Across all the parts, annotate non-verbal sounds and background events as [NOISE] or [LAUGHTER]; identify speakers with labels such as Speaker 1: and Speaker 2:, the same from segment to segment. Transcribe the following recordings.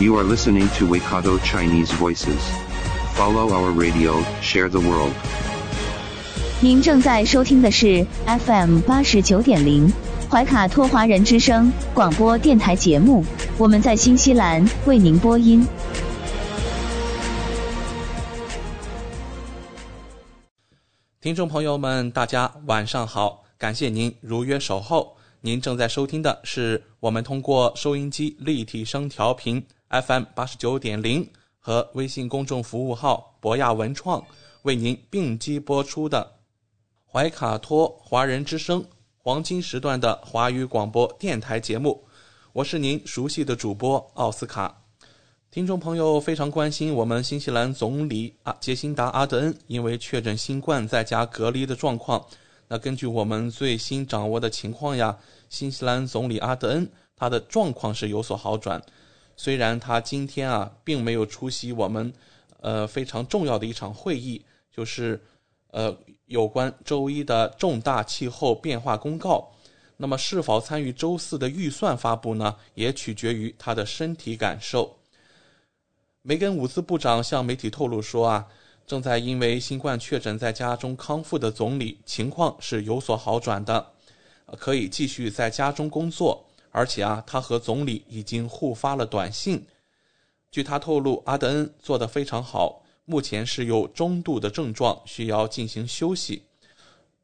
Speaker 1: You are listening to Waikato Chinese Voices. Follow our radio, share the world.
Speaker 2: 您正在收听的是 FM 八十九点零怀卡托华人之声广播电台节目，我们在新西兰为您播音。
Speaker 3: 听众朋友们，大家晚上好，感谢您如约守候。您正在收听的是我们通过收音机立体声调频 FM 八十九点零和微信公众服务号博雅文创为您并机播出的怀卡托华人之声黄金时段的华语广播电台节目。我是您熟悉的主播奥斯卡。听众朋友非常关心我们新西兰总理啊杰辛达·阿德恩因为确诊新冠在家隔离的状况。那根据我们最新掌握的情况呀，新西兰总理阿德恩他的状况是有所好转。虽然他今天啊并没有出席我们呃非常重要的一场会议，就是呃有关周一的重大气候变化公告。那么是否参与周四的预算发布呢？也取决于他的身体感受。梅根伍兹部长向媒体透露说啊。正在因为新冠确诊在家中康复的总理情况是有所好转的，可以继续在家中工作，而且啊，他和总理已经互发了短信。据他透露，阿德恩做得非常好，目前是有中度的症状，需要进行休息。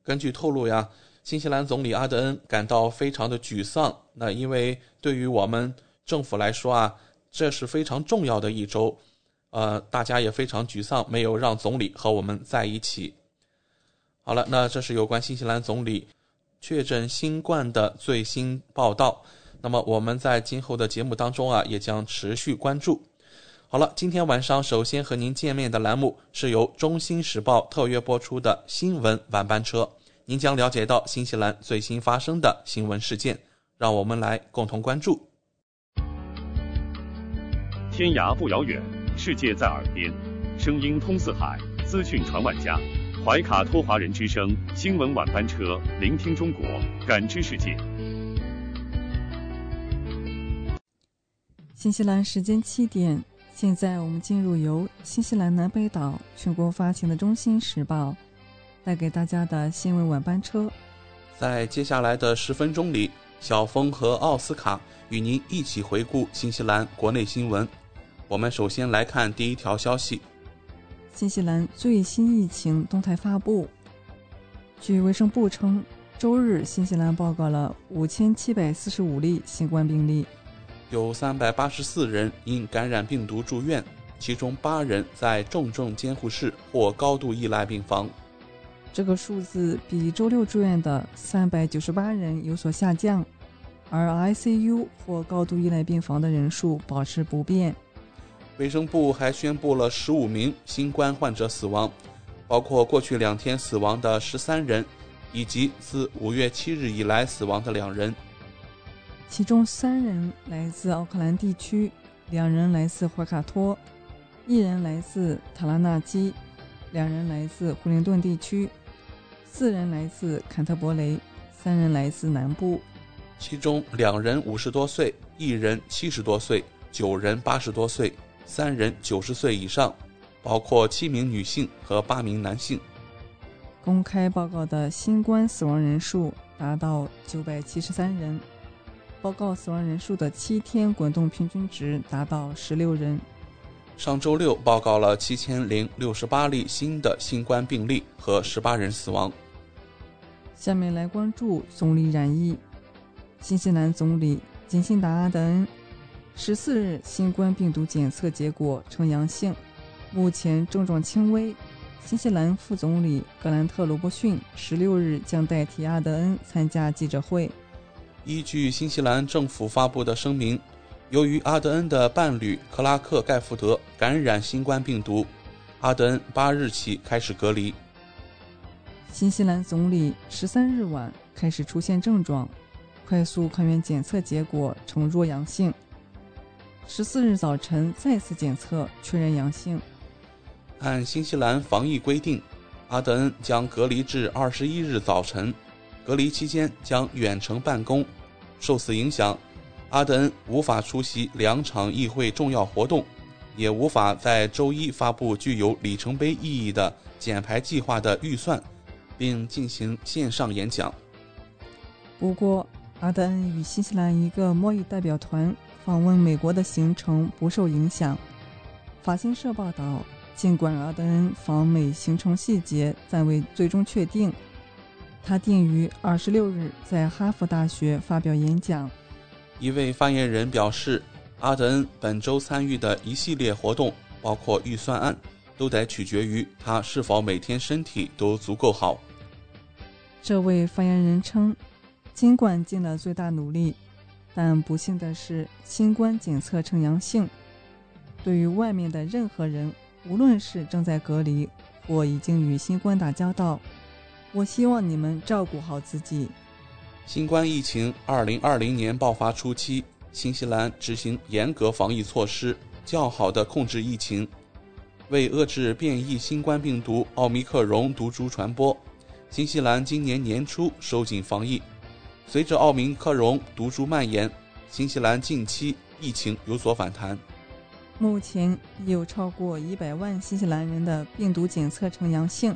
Speaker 3: 根据透露呀，新西兰总理阿德恩感到非常的沮丧，那因为对于我们政府来说啊，这是非常重要的一周。呃，大家也非常沮丧，没有让总理和我们在一起。好了，那这是有关新西兰总理确诊新冠的最新报道。那么我们在今后的节目当中啊，也将持续关注。好了，今天晚上首先和您见面的栏目是由《中新时报》特约播出的新闻晚班车，您将了解到新西兰最新发生的新闻事件，让我们来共同关注。
Speaker 4: 天涯不遥远。世界在耳边，声音通四海，资讯传万家。怀卡托华人之声新闻晚班车，聆听中国，感知世界。
Speaker 5: 新西兰时间七点，现在我们进入由新西兰南北岛全国发行的《中新时报》带给大家的新闻晚班车。
Speaker 3: 在接下来的十分钟里，小峰和奥斯卡与您一起回顾新西兰国内新闻。我们首先来看第一条消息：
Speaker 5: 新西兰最新疫情动态发布。据卫生部称，周日新西兰报告了五千七百四十五例新冠病例，
Speaker 3: 有三百八十四人因感染病毒住院，其中八人在重症监护室或高度依赖病房。
Speaker 5: 这个数字比周六住院的三百九十八人有所下降，而 ICU 或高度依赖病房的人数保持不变。
Speaker 3: 卫生部还宣布了十五名新冠患者死亡，包括过去两天死亡的十三人，以及自五月七日以来死亡的两人。
Speaker 5: 其中三人来自奥克兰地区，两人来自怀卡托，一人来自塔拉纳基，两人来自惠灵顿地区，四人来自坎特伯雷，三人来自南部。
Speaker 3: 其中两人五十多岁，一人七十多岁，九人八十多岁。三人九十岁以上，包括七名女性和八名男性。
Speaker 5: 公开报告的新冠死亡人数达到九百七十三人，报告死亡人数的七天滚动平均值达到十六人。
Speaker 3: 上周六报告了七千零六十八例新的新冠病例和十八人死亡。
Speaker 5: 下面来关注总理染疫，新西兰总理金辛达·阿德恩。十四日，新冠病毒检测结果呈阳性，目前症状轻微。新西兰副总理格兰特·罗伯逊十六日将代替阿德恩参加记者会。
Speaker 3: 依据新西兰政府发布的声明，由于阿德恩的伴侣克拉克·盖福德感染新冠病毒，阿德恩八日起开始隔离。
Speaker 5: 新西兰总理十三日晚开始出现症状，快速抗原检测结果呈弱阳性。十四日早晨再次检测确认阳性。
Speaker 3: 按新西兰防疫规定，阿德恩将隔离至二十一日早晨，隔离期间将远程办公。受此影响，阿德恩无法出席两场议会重要活动，也无法在周一发布具有里程碑意义的减排计划的预算。并进行线上演讲。
Speaker 5: 不过，阿德恩与新西兰一个贸易代表团访问美国的行程不受影响。法新社报道，尽管阿德恩访美行程细节暂未最终确定，他定于二十六日在哈佛大学发表演讲。
Speaker 3: 一位发言人表示，阿德恩本周参与的一系列活动，包括预算案，都得取决于他是否每天身体都足够好。
Speaker 5: 这位发言人称，尽管尽了最大努力，但不幸的是，新冠检测呈阳性。对于外面的任何人，无论是正在隔离或已经与新冠打交道，我希望你们照顾好自己。
Speaker 3: 新冠疫情二零二零年爆发初期，新西兰执行严格防疫措施，较好的控制疫情，为遏制变异新冠病毒奥密克戎毒株传播。新西兰今年年初收紧防疫，随着奥密克戎毒株蔓延，新西兰近期疫情有所反弹。
Speaker 5: 目前已有超过一百万新西兰人的病毒检测呈阳性，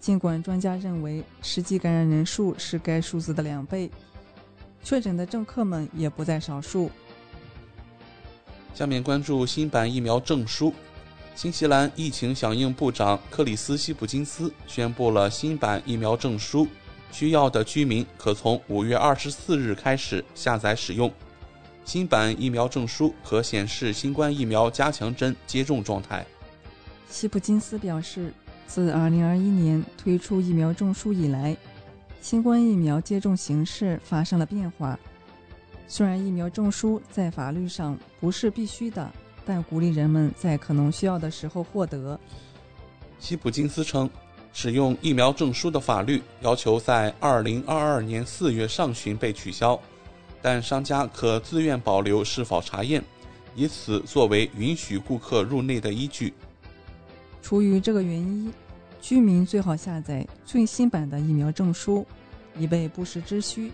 Speaker 5: 尽管专家认为实际感染人数是该数字的两倍，确诊的政客们也不在少数。
Speaker 3: 下面关注新版疫苗证书。新西兰疫情响应部长克里斯西普金斯宣布了新版疫苗证书，需要的居民可从五月二十四日开始下载使用。新版疫苗证书可显示新冠疫苗加强针接种状态。
Speaker 5: 西普金斯表示，自二零二一年推出疫苗证书以来，新冠疫苗接种形式发生了变化。虽然疫苗证书在法律上不是必须的。但鼓励人们在可能需要的时候获得。
Speaker 3: 西普金斯称，使用疫苗证书的法律要求在2022年4月上旬被取消，但商家可自愿保留是否查验，以此作为允许顾客入内的依据。
Speaker 5: 出于这个原因，居民最好下载最新版的疫苗证书，以备不时之需。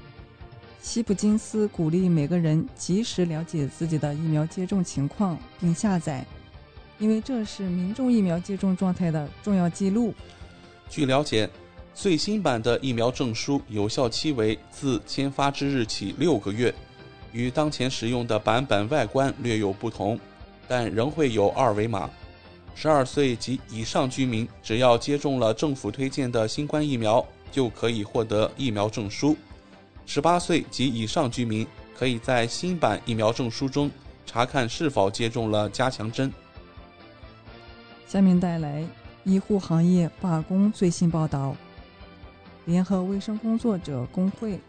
Speaker 5: 西普金斯鼓励每个人及时了解自己的疫苗接种情况并下载，因为这是民众疫苗接种状态的重要记录。
Speaker 3: 据了解，最新版的疫苗证书有效期为自签发之日起六个月，与当前使用的版本外观略有不同，但仍会有二维码。十二岁及以上居民只要接种了政府推荐的新冠疫苗，就可以获得疫苗证书。十八岁及以上居民可以在新版疫苗证书中查看是否接种了加强针。
Speaker 5: 下面带来医护行业罢工最新报道。联合卫生工作者工会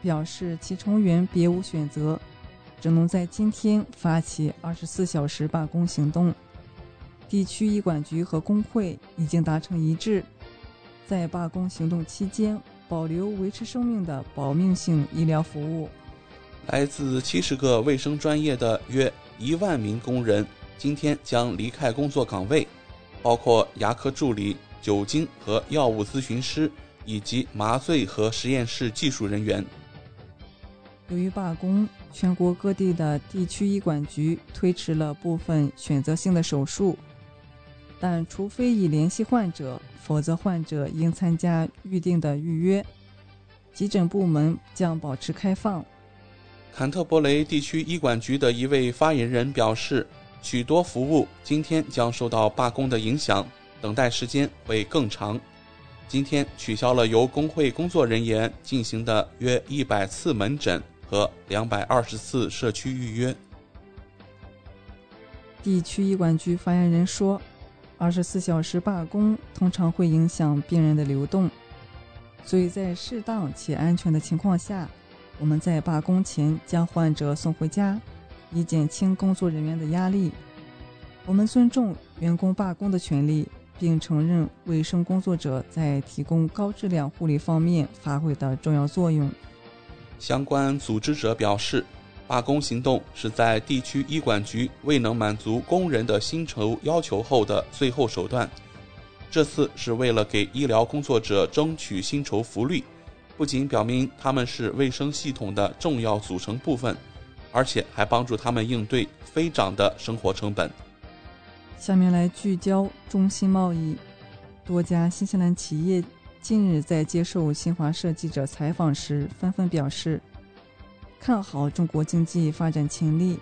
Speaker 5: 表示，其成员别无选择，只能在今天发起二十四小时罢工行动。地区医管局和工会已经达成一致，在罢工行动期间。保留维持生命的保命性医疗服务。
Speaker 3: 来自七十个卫生专业的约一万名工人今天将离开工作岗位，包括牙科助理、酒精和药物咨询师以及麻醉和实验室技术人员。
Speaker 5: 由于罢工，全国各地的地区医管局推迟了部分选择性的手术，但除非已联系患者。否则，患者应参加预定的预约。急诊部门将保持开放。
Speaker 3: 坎特伯雷地区医管局的一位发言人表示，许多服务今天将受到罢工的影响，等待时间会更长。今天取消了由工会工作人员进行的约一百次门诊和两百二十次社区预约。
Speaker 5: 地区医管局发言人说。二十四小时罢工通常会影响病人的流动，所以在适当且安全的情况下，我们在罢工前将患者送回家，以减轻工作人员的压力。我们尊重员工罢工的权利，并承认卫生工作者在提供高质量护理方面发挥的重要作用。
Speaker 3: 相关组织者表示，罢工行动是在地区医管局未能满足工人的薪酬要求后的最后手段。这次是为了给医疗工作者争取薪酬福利，不仅表明他们是卫生系统的重要组成部分，而且还帮助他们应对飞涨的生活成本。
Speaker 5: 下面来聚焦中新贸易。多家新西兰企业近日在接受新华社记者采访时，纷纷表示看好中国经济发展潜力，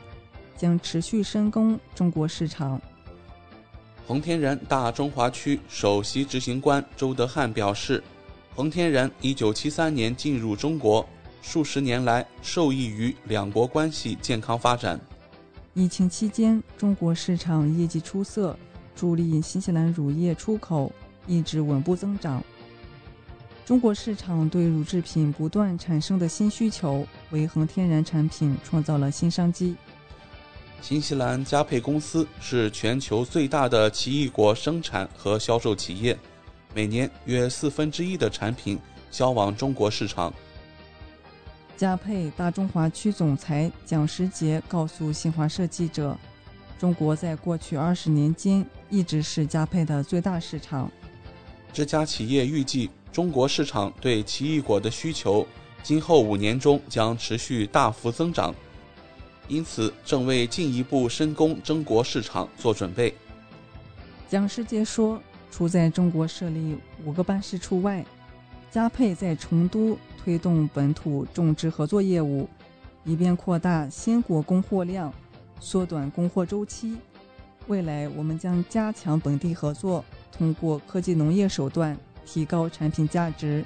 Speaker 5: 将持续深耕中国市场。
Speaker 3: 恒天然大中华区首席执行官周德汉表示，恒天然1973年进入中国，数十年来受益于两国关系健康发展。
Speaker 5: 疫情期间，中国市场业绩出色，助力新西兰乳业出口一直稳步增长。中国市场对乳制品不断产生的新需求，为恒天然产品创造了新商机。
Speaker 3: 新西兰佳沛公司是全球最大的奇异果生产和销售企业，每年约四分之一的产品销往中国市场。
Speaker 5: 佳沛大中华区总裁蒋时杰告诉新华社记者：“中国在过去二十年间一直是佳沛的最大市场。”
Speaker 3: 这家企业预计，中国市场对奇异果的需求今后五年中将持续大幅增长。因此，正为进一步深耕中国市场做准备。
Speaker 5: 蒋世杰说：“除在中国设立五个办事处外，加配在成都推动本土种植合作业务，以便扩大鲜果供货量，缩短供货周期。未来，我们将加强本地合作，通过科技农业手段提高产品价值。”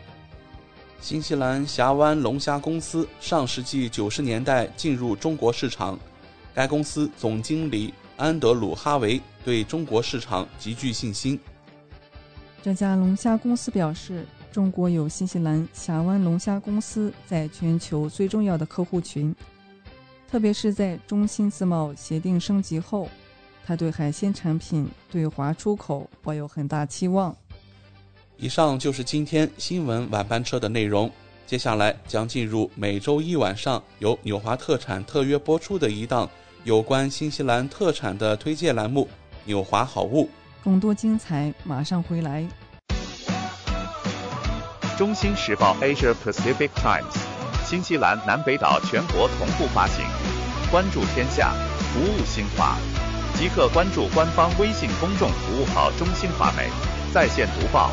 Speaker 3: 新西兰峡湾龙虾公司上世纪九十年代进入中国市场，该公司总经理安德鲁·哈维对中国市场极具信心。
Speaker 5: 这家龙虾公司表示，中国有新西兰峡湾龙虾公司在全球最重要的客户群，特别是在中新自贸协定升级后，他对海鲜产品对华出口抱有很大期望。
Speaker 3: 以上就是今天新闻晚班车的内容。接下来将进入每周一晚上由纽华特产特约播出的一档有关新西兰特产的推介栏目《纽华好物》。
Speaker 5: 更多精彩马上回来。
Speaker 4: 中新时报 Asia Pacific Times，新西兰南北岛全国同步发行。关注天下，服务新华，即刻关注官方微信公众服务号“中新华媒”，在线读报。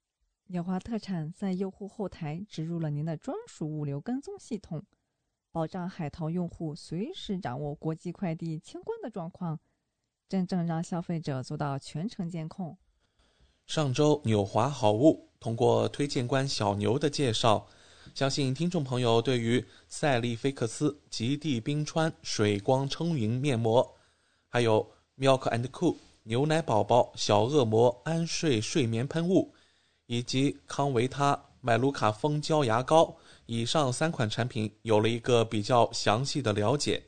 Speaker 5: 纽华特产在用户后台植入了您的专属物流跟踪系统，保障海淘用户随时掌握国际快递清关的状况，真正让消费者做到全程监控。
Speaker 3: 上周纽华好物通过推荐官小牛的介绍，相信听众朋友对于赛利菲克斯极地冰川水光撑云面膜，还有 Milk and Cool 牛奶宝宝小恶魔安睡睡眠喷雾，以及康维他麦卢卡蜂胶牙膏以上三款产品有了一个比较详细的了解。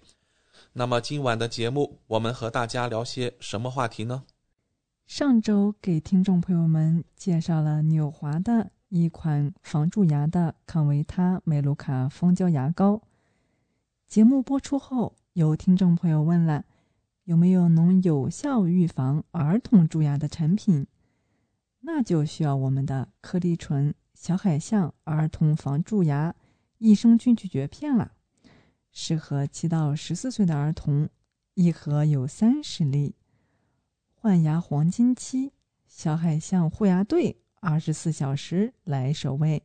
Speaker 3: 那么今晚的节目，我们和大家聊些什么话题呢？
Speaker 5: 上周给听众朋友们介绍了纽华的一款防蛀牙的康维他美卢卡蜂胶牙膏。节目播出后，有听众朋友问了，有没有能有效预防儿童蛀牙的产品？那就需要我们的颗粒醇小海象儿童防蛀牙益生菌咀嚼片了，适合七到十四岁的儿童，一盒有三十粒。换牙黄金期，小海象护牙队二十四小时来守卫。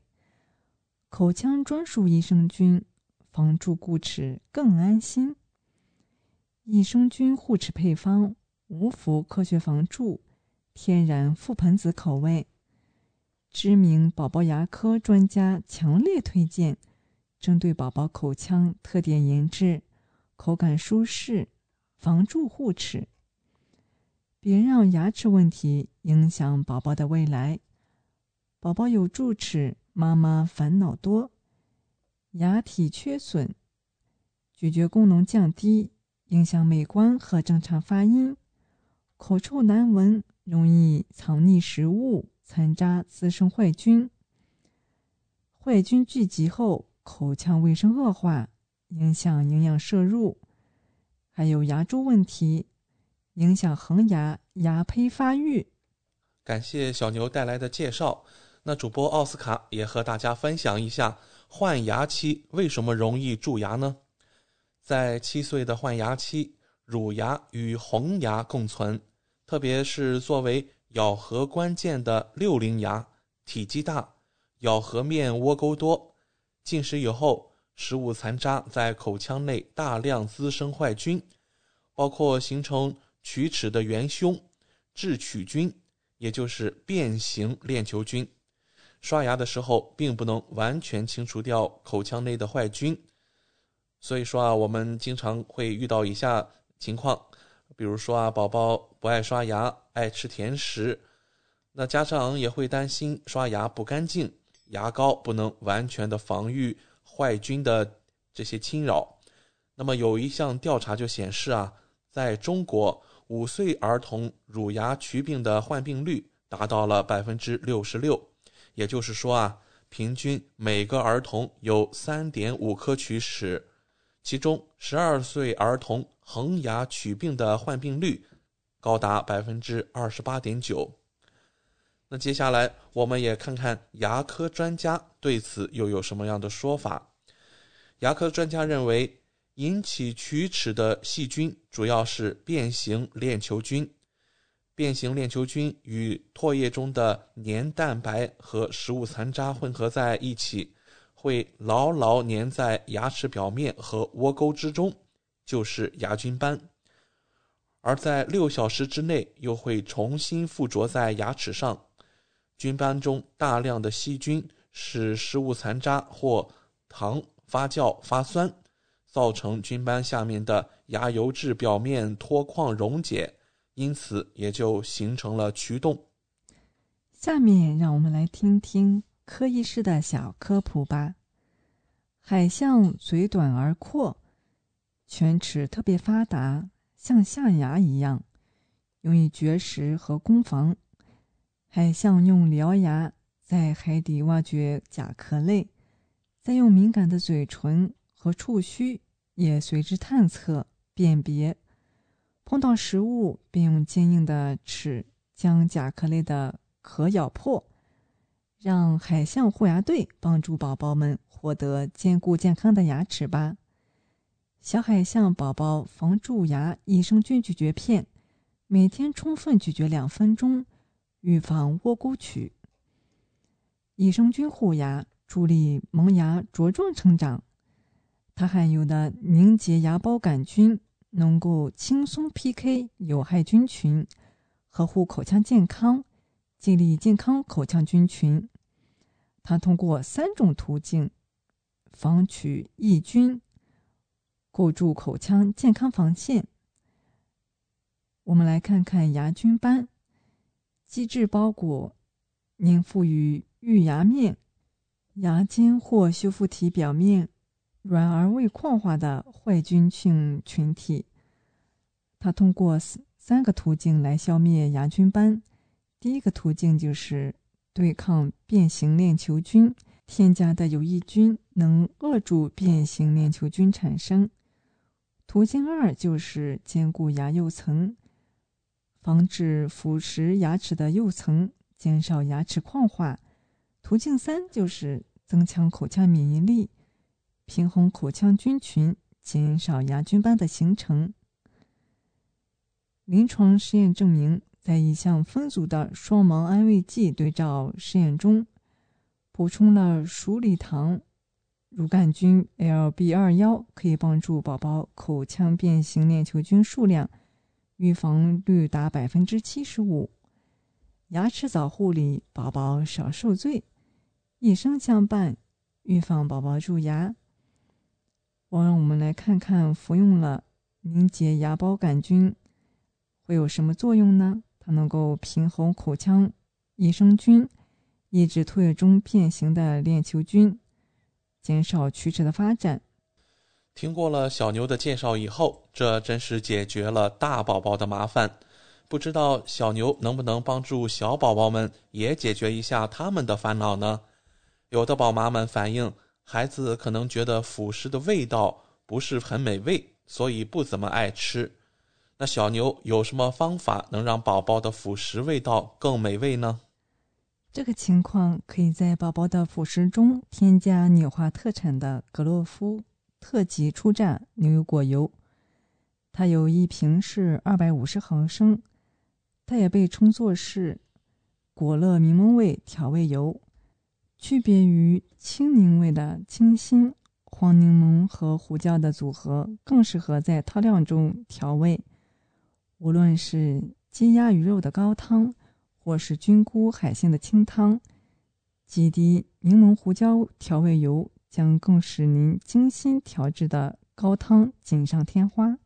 Speaker 5: 口腔专属益生菌，防蛀固齿更安心。益生菌护齿配方，无氟科学防蛀，天然覆盆子口味。知名宝宝牙科专家强烈推荐，针对宝宝口腔特点研制，口感舒适，防蛀护齿。别让牙齿问题影响宝宝的未来。宝宝有蛀齿，妈妈烦恼多；牙体缺损，咀嚼功能降低，影响美观和正常发音。口臭难闻，容易藏匿食物，残渣滋生坏菌。坏菌聚集后，口腔卫生恶化，影响营养摄入。还有牙周问题。影响恒牙牙胚发育。
Speaker 3: 感谢小牛带来的介绍。那主播奥斯卡也和大家分享一下，换牙期为什么容易蛀牙呢？在七岁的换牙期，乳牙与恒牙共存，特别是作为咬合关键的六龄牙，体积大，咬合面窝沟多，进食以后，食物残渣在口腔内大量滋生坏菌，包括形成。龋齿的元凶致龋菌，也就是变形链球菌，刷牙的时候并不能完全清除掉口腔内的坏菌，所以说啊，我们经常会遇到以下情况，比如说啊，宝宝不爱刷牙，爱吃甜食，那家长也会担心刷牙不干净，牙膏不能完全的防御坏菌的这些侵扰。那么有一项调查就显示啊，在中国五岁儿童乳牙龋病的患病率达到了百分之六十六，也就是说啊，平均每个儿童有三点五颗龋齿，其中十二岁儿童恒牙龋病的患病率高达百分之二十八点九。那接下来我们也看看牙科专家对此又有什么样的说法。牙科专家认为，引起龋齿的细菌主要是变形链球菌。变形链球菌与唾液中的黏蛋白和食物残渣混合在一起，会牢牢粘在牙齿表面和窝沟之中，就是牙菌斑。而在六小时之内，又会重新附着在牙齿上。菌斑中大量的细菌使食物残渣或糖发酵发酸，造成菌斑下面的牙釉质表面脱矿溶解，因此也就形成了龋洞。
Speaker 5: 下面让我们来听听柯医师的小科普吧。海象嘴短而阔，犬齿特别发达，像象牙一样，用于绝食和攻防。海象用獠牙在海底挖掘甲壳类，再用敏感的嘴唇和触须也随之探测辨别。碰到食物，便用坚硬的齿将甲壳类的壳咬破。让海象护牙队帮助宝宝们获得坚固健康的牙齿吧。小海象宝宝防蛀牙益生菌咀嚼片，每天充分咀嚼两分钟。预防窝沟龋，益生菌护牙，助力萌芽茁壮成长。它含有的凝结牙孢杆菌能够轻松 PK 有害菌群，呵护口腔健康，建立健康口腔菌群。它通过三种途径防取益菌，构筑口腔健康防线。我们来看看牙菌斑。基质包裹粘附于玉牙面、牙尖或修复体表面，软而未矿化的坏菌群群体。它通过三个途径来消灭牙菌斑。第一个途径就是对抗变形链球菌，添加的有益菌能扼住变形链球菌产生。途径二就是坚固牙釉层。防止腐蚀牙齿的釉层，减少牙齿矿化。途径三就是增强口腔免疫力，平衡口腔菌群，减少牙菌斑的形成。临床实验证明，在一项分组的双盲安慰剂对照试验中，补充了鼠李糖乳杆菌 LB 二幺，可以帮助宝宝口腔变形链球菌数量。预防率达百分之七十五，牙齿早护理，宝宝少受罪，一生相伴，预防宝宝蛀牙。我让我们来看看服用了凝结牙孢杆菌会有什么作用呢？它能够平衡口腔益生菌，抑制唾液中变形的链球菌，减少龋齿的发展。
Speaker 3: 听过了小牛的介绍以后，这真是解决了大宝宝的麻烦。不知道小牛能不能帮助小宝宝们也解决一下他们的烦恼呢？有的宝妈们反映，孩子可能觉得辅食的味道不是很美味，所以不怎么爱吃。那小牛有什么方法能让宝宝的辅食味道更美味呢？
Speaker 5: 这个情况可以在宝宝的辅食中添加纽华特产的格洛夫。特级初榨牛油果油，它有一瓶是二百五十毫升，它也被称作是果乐柠檬味调味油。区别于青柠味的清新，黄柠檬和胡椒的组合更适合在汤料中调味。无论是鸡鸭鱼肉的高汤，或是菌菇海鲜的清汤，几滴柠檬胡椒调味油。将更使您精心调制的高汤锦上添花。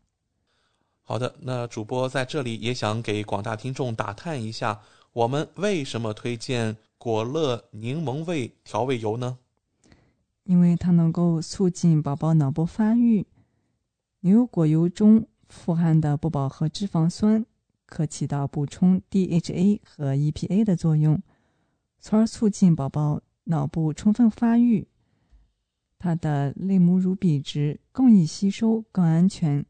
Speaker 3: 好的，那主播在这里也想给广大听众打探一下，我们为什么推荐果乐柠檬味调味油呢？
Speaker 5: 因为它能够促进宝宝脑部发育。牛油果油中富含的不饱和脂肪酸可起到补充 DHA 和 EPA 的作用，从而促进宝宝脑部充分发育。它的类母乳比值更易吸收，更安全。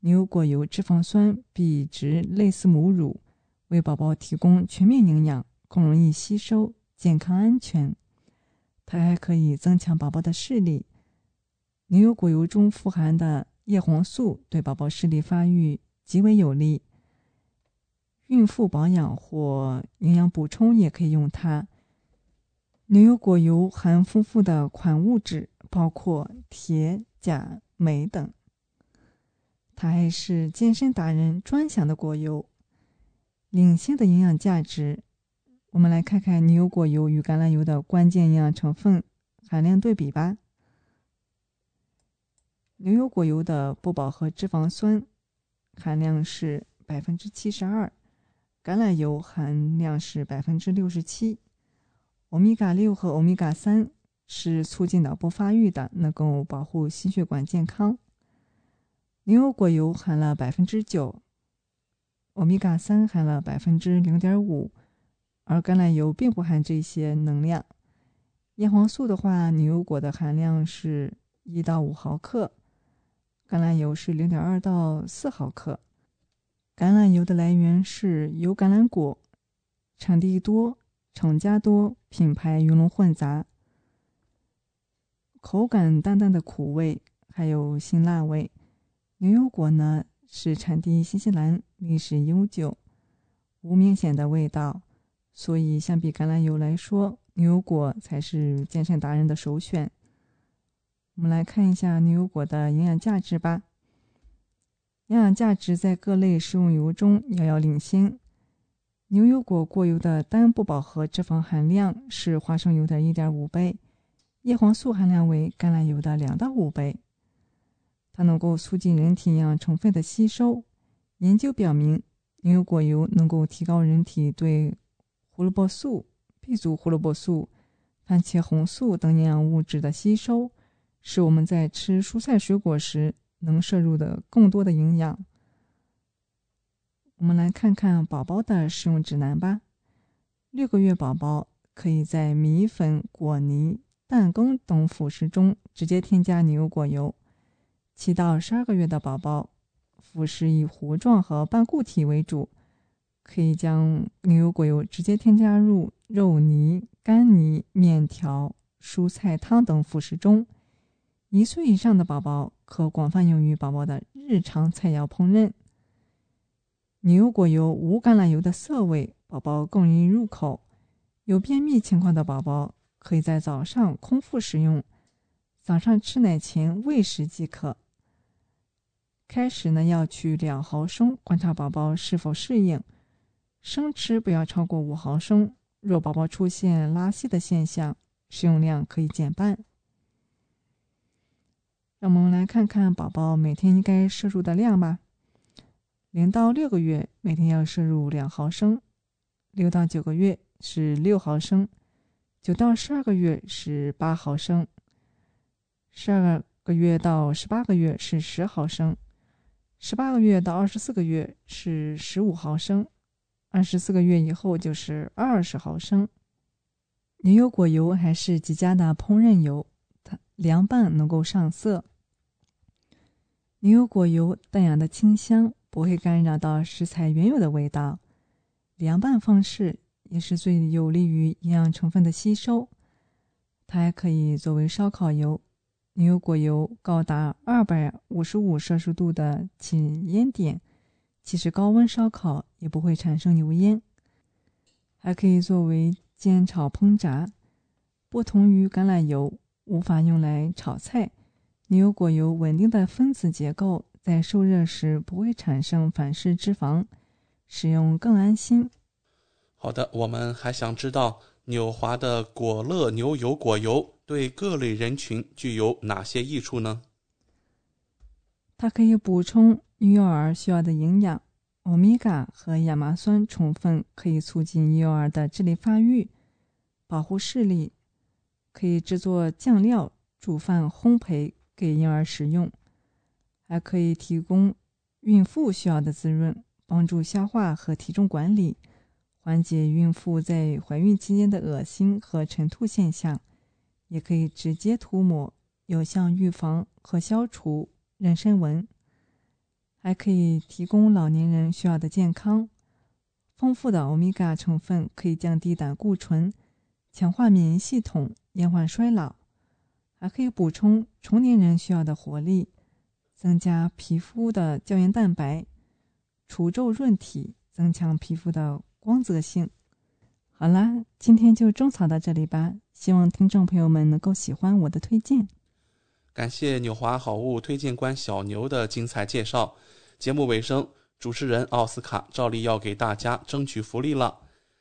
Speaker 5: 牛油果油脂肪酸比值类似母乳，为宝宝提供全面营养，更容易吸收，健康安全。它还可以增强宝宝的视力。牛油果油中富含的叶黄素对宝宝视力发育极为有利。孕妇保养或营养补充也可以用它。牛油果油含丰富的矿物质，包括铁、钾、镁等。它还是健身达人专享的果油，领先的营养价值。我们来看看牛油果油与橄榄油的关键营养成分含量对比吧。牛油果油的不饱和脂肪酸含量是百分之七十二，橄榄油含量是百分之六十七。欧米伽六和欧米伽三是促进脑部发育的，能够保护心血管健康。牛油果油含了百分之九，欧米伽三含了百分之零点五。而橄榄油并不含这些能量。叶黄素的话，牛油果的含量是一到五毫克，橄榄油是零点二到四毫克。橄榄油的来源是油橄榄果，产地多，厂家多，品牌鱼龙混杂，口感淡淡的苦味，还有辛辣味。牛油果呢是产地新西兰，历史悠久，无明显的味道。所以，相比橄榄油来说，牛油果才是健身达人的首选。我们来看一下牛油果的营养价值吧。营养价值在各类食用油中遥遥领先。牛油果过油的单不饱和脂肪含量是花生油的一点五倍，叶黄素含量为橄榄油的两到五倍。它能够促进人体营养成分的吸收。研究表明，牛油果油能够提高人体对胡萝卜素、B 族胡萝卜素、番茄红素等营养物质的吸收，使我们在吃蔬菜水果时能摄入的更多的营养。我们来看看宝宝的食用指南吧。六个月宝宝可以在米粉、果泥、蛋羹等辅食中直接添加牛油果油。七到十二个月的宝宝，辅食以糊状和半固体为主。可以将牛油果油直接添加入肉泥、干泥、面条、蔬菜汤等辅食中。一岁以上的宝宝可广泛用于宝宝的日常菜肴烹饪。牛油果油无橄榄油的涩味，宝宝更容易入口。有便秘情况的宝宝可以在早上空腹食用，早上吃奶前喂食即可。开始呢要取两毫升，观察宝宝是否适应。生吃不要超过五毫升，若宝宝出现拉稀的现象，食用量可以减半。让我们来看看宝宝每天应该摄入的量吧。零到六个月每天要摄入两毫升，六到九个月是六毫升，九到十二个月是八毫升，十二个月到十八个月是十毫升，十八个月到二十四个月是十五毫升。二十四个月以后就是二十毫升。牛油果油还是极佳的烹饪油，它凉拌能够上色。牛油果油淡雅的清香不会干扰到食材原有的味道，凉拌方式也是最有利于营养成分的吸收。它还可以作为烧烤油，牛油果油高达二百五十五摄氏度的起烟点。即使高温烧烤也不会产生油烟，还可以作为煎炒烹炸。不同于橄榄油，无法用来炒菜。牛油果油稳定的分子结构，在受热时不会产生反式脂肪，使用更安心。
Speaker 3: 好的，我们还想知道纽华的果乐牛油果油对各类人群具有哪些益处呢？
Speaker 5: 它可以补充。婴幼儿需要的营养，欧米伽和亚麻酸成分可以促进婴幼儿的智力发育，保护视力，可以制作酱料、煮饭、烘焙给婴儿食用，还可以提供孕妇需要的滋润，帮助消化和体重管理，缓解孕妇在怀孕期间的恶心和晨吐现象，也可以直接涂抹，有效预防和消除妊娠纹。还可以提供老年人需要的健康。丰富的欧米伽成分可以降低胆固醇，强化免疫系统，延缓衰老。还可以补充成年人需要的活力，增加皮肤的胶原蛋白，除皱润体，增强皮肤的光泽性。好啦，今天就种草到这里吧。希望听众朋友们能够喜欢我的推荐。
Speaker 3: 感谢纽华好物推荐官小牛的精彩介绍。节目尾声，主持人奥斯卡照例要给大家争取福利了。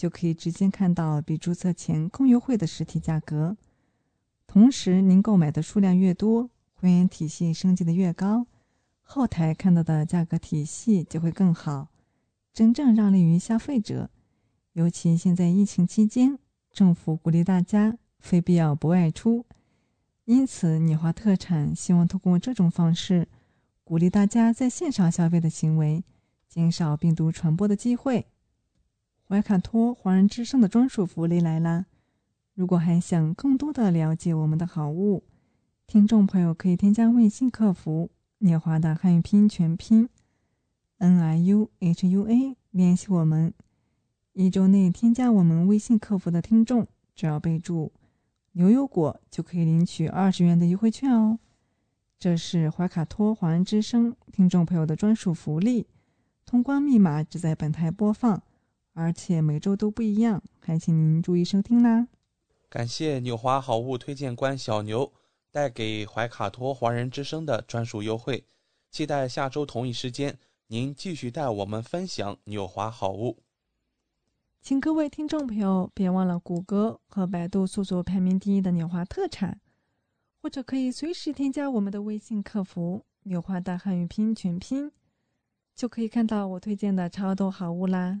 Speaker 5: 就可以直接看到比注册前更优惠的实体价格。同时，您购买的数量越多，会员体系升级的越高，后台看到的价格体系就会更好，真正让利于消费者。尤其现在疫情期间，政府鼓励大家非必要不外出，因此你华特产希望通过这种方式，鼓励大家在线上消费的行为。减少病毒传播的机会。怀卡托华人之声的专属福利来啦！如果还想更多的了解我们的好物，听众朋友可以添加微信客服“聂华”的汉语拼音全拼 “n i u h u a” 联系我们。一周内添加我们微信客服的听众，只要备注“牛油果”，就可以领取二十元的优惠券哦。这是怀卡托华人之声听众朋友的专属福利。通关密码只在本台播放，而且每周都不一样，还请您注意收听啦。
Speaker 3: 感谢纽华好物推荐官小牛带给怀卡托华人之声的专属优惠，期待下周同一时间您继续带我们分享纽华好物。
Speaker 5: 请各位听众朋友别忘了谷歌和百度搜索排名第一的纽华特产，或者可以随时添加我们的微信客服“纽华大汉语拼音全拼”。就可以看到我推荐的超多好物啦！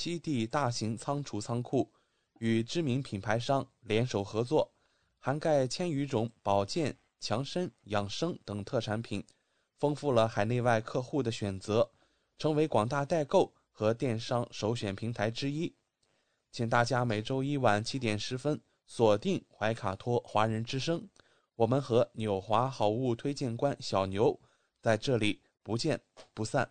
Speaker 3: 七地大型仓储仓库与知名品牌商联手合作，涵盖千余种保健、强身、养生等特产品，丰富了海内外客户的选择，成为广大代购和电商首选平台之一。请大家每周一晚七点十分锁定怀卡托华人之声，我们和纽华好物推荐官小牛在这里不见不散。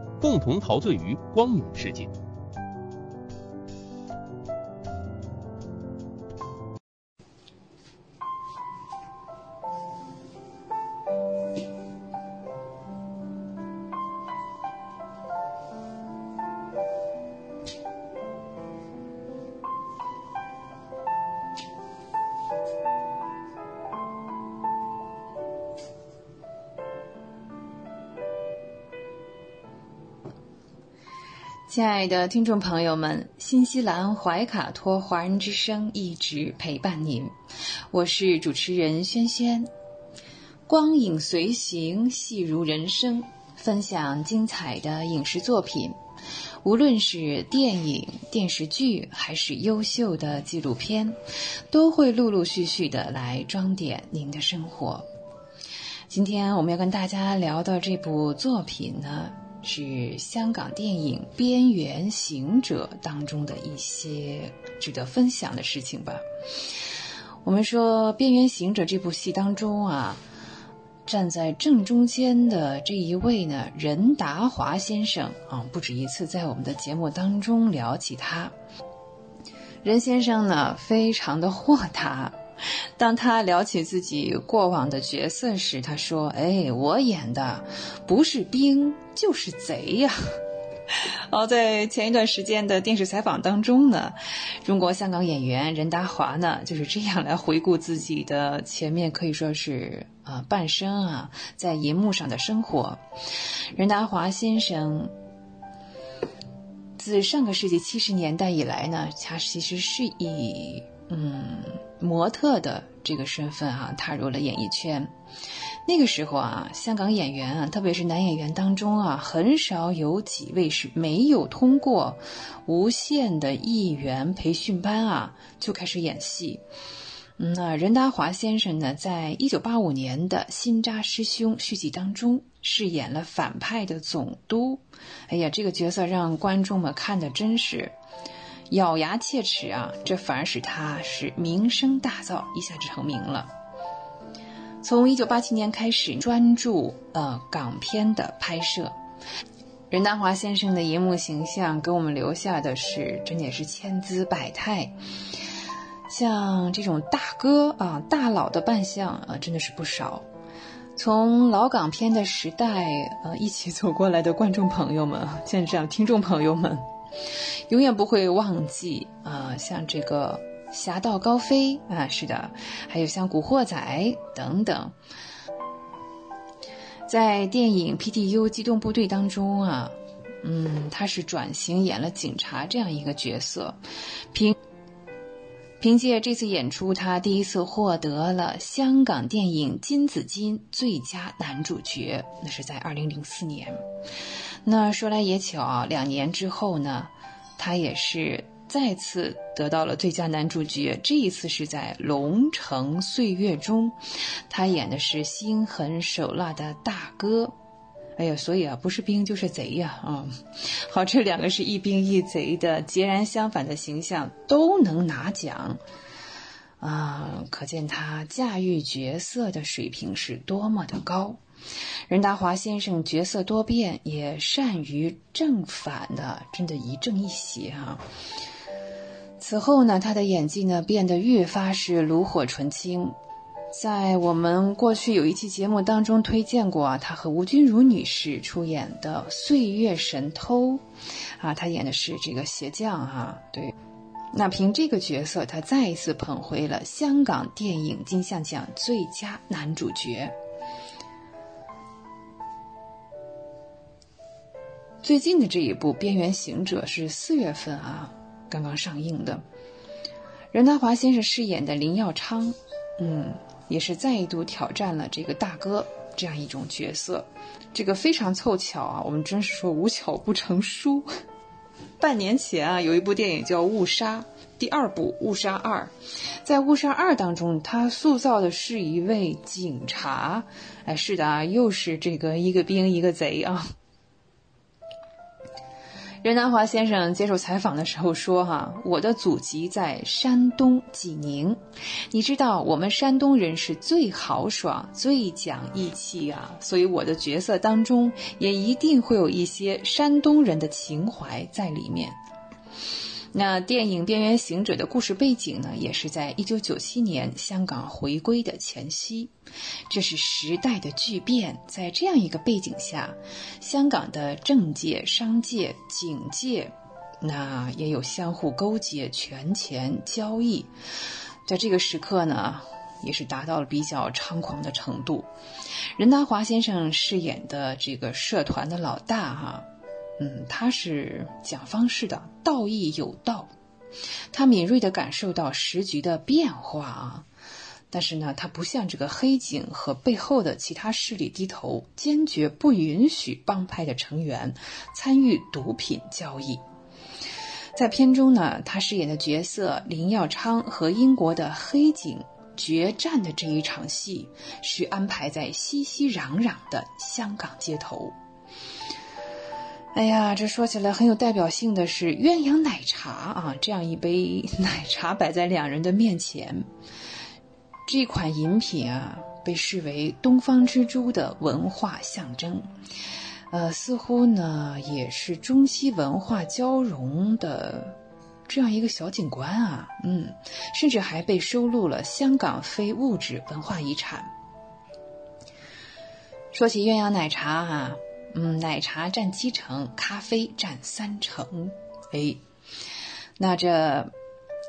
Speaker 6: 共同陶醉于光影世界。
Speaker 7: 亲爱的听众朋友们，新西兰怀卡托华人之声一直陪伴您，我是主持人轩轩。光影随行，戏如人生，分享精彩的影视作品，无论是电影、电视剧，还是优秀的纪录片，都会陆陆续续的来装点您的生活。今天我们要跟大家聊的这部作品呢。是香港电影《边缘行者》当中的一些值得分享的事情吧。我们说《边缘行者》这部戏当中啊，站在正中间的这一位呢，任达华先生啊，不止一次在我们的节目当中聊起他。任先生呢，非常的豁达。当他聊起自己过往的角色时，他说：“哎，我演的不是兵就是贼呀。[LAUGHS] ”哦，在前一段时间的电视采访当中呢，中国香港演员任达华呢就是这样来回顾自己的前面可以说是啊半生啊在银幕上的生活。任达华先生自上个世纪七十年代以来呢，他其实是以嗯。模特的这个身份啊，踏入了演艺圈。那个时候啊，香港演员啊，特别是男演员当中啊，很少有几位是没有通过无线的艺员培训班啊就开始演戏。那任达华先生呢，在一九八五年的《新扎师兄》续集当中饰演了反派的总督。哎呀，这个角色让观众们看的真是。咬牙切齿啊，这反而使他是名声大噪，一下子成名了。从一九八七年开始，专注呃港片的拍摄。任达华先生的银幕形象给我们留下的是，真的是千姿百态。像这种大哥啊、大佬的扮相啊，真的是不少。从老港片的时代呃一起走过来的观众朋友们，现在这样听众朋友们。永远不会忘记啊，像这个《侠盗高飞》啊，是的，还有像《古惑仔》等等，在电影《PTU 机动部队》当中啊，嗯，他是转型演了警察这样一个角色，凭凭借这次演出，他第一次获得了香港电影金紫金最佳男主角，那是在二零零四年。那说来也巧，两年之后呢，他也是再次得到了最佳男主角。这一次是在《龙城岁月》中，他演的是心狠手辣的大哥。哎呀，所以啊，不是兵就是贼呀！啊，[LAUGHS] 好，这两个是一兵一贼的截然相反的形象，都能拿奖啊，可见他驾驭角色的水平是多么的高。任达华先生角色多变，也善于正反的，真的一正一邪哈。此后呢，他的演技呢变得越发是炉火纯青。在我们过去有一期节目当中推荐过啊，他和吴君如女士出演的《岁月神偷》，啊，他演的是这个鞋匠哈。对，那凭这个角色，他再一次捧回了香港电影金像奖最佳男主角。最近的这一部《边缘行者》是四月份啊刚刚上映的，任达华先生饰演的林耀昌，嗯，也是再一度挑战了这个大哥这样一种角色，这个非常凑巧啊，我们真是说无巧不成书。半年前啊，有一部电影叫《误杀》，第二部《误杀二》，在《误杀二》当中，他塑造的是一位警察，哎，是的啊，又是这个一个兵一个贼啊。任达华先生接受采访的时候说：“哈，我的祖籍在山东济宁，你知道我们山东人是最豪爽、最讲义气啊，所以我的角色当中也一定会有一些山东人的情怀在里面。”那电影《边缘行者》的故事背景呢，也是在一九九七年香港回归的前夕，这是时代的巨变。在这样一个背景下，香港的政界、商界、警界，那也有相互勾结、权钱交易，在这个时刻呢，也是达到了比较猖狂的程度。任达华先生饰演的这个社团的老大，哈。嗯，他是讲方式的，道义有道，他敏锐地感受到时局的变化啊。但是呢，他不向这个黑警和背后的其他势力低头，坚决不允许帮派的成员参与毒品交易。在片中呢，他饰演的角色林耀昌和英国的黑警决战的这一场戏，是安排在熙熙攘攘的香港街头。哎呀，这说起来很有代表性的是鸳鸯奶茶啊，这样一杯奶茶摆在两人的面前。这款饮品啊，被视为东方之珠的文化象征，呃，似乎呢也是中西文化交融的这样一个小景观啊，嗯，甚至还被收录了香港非物质文化遗产。说起鸳鸯奶茶啊，嗯，奶茶占七成，咖啡占三成，哎，那这。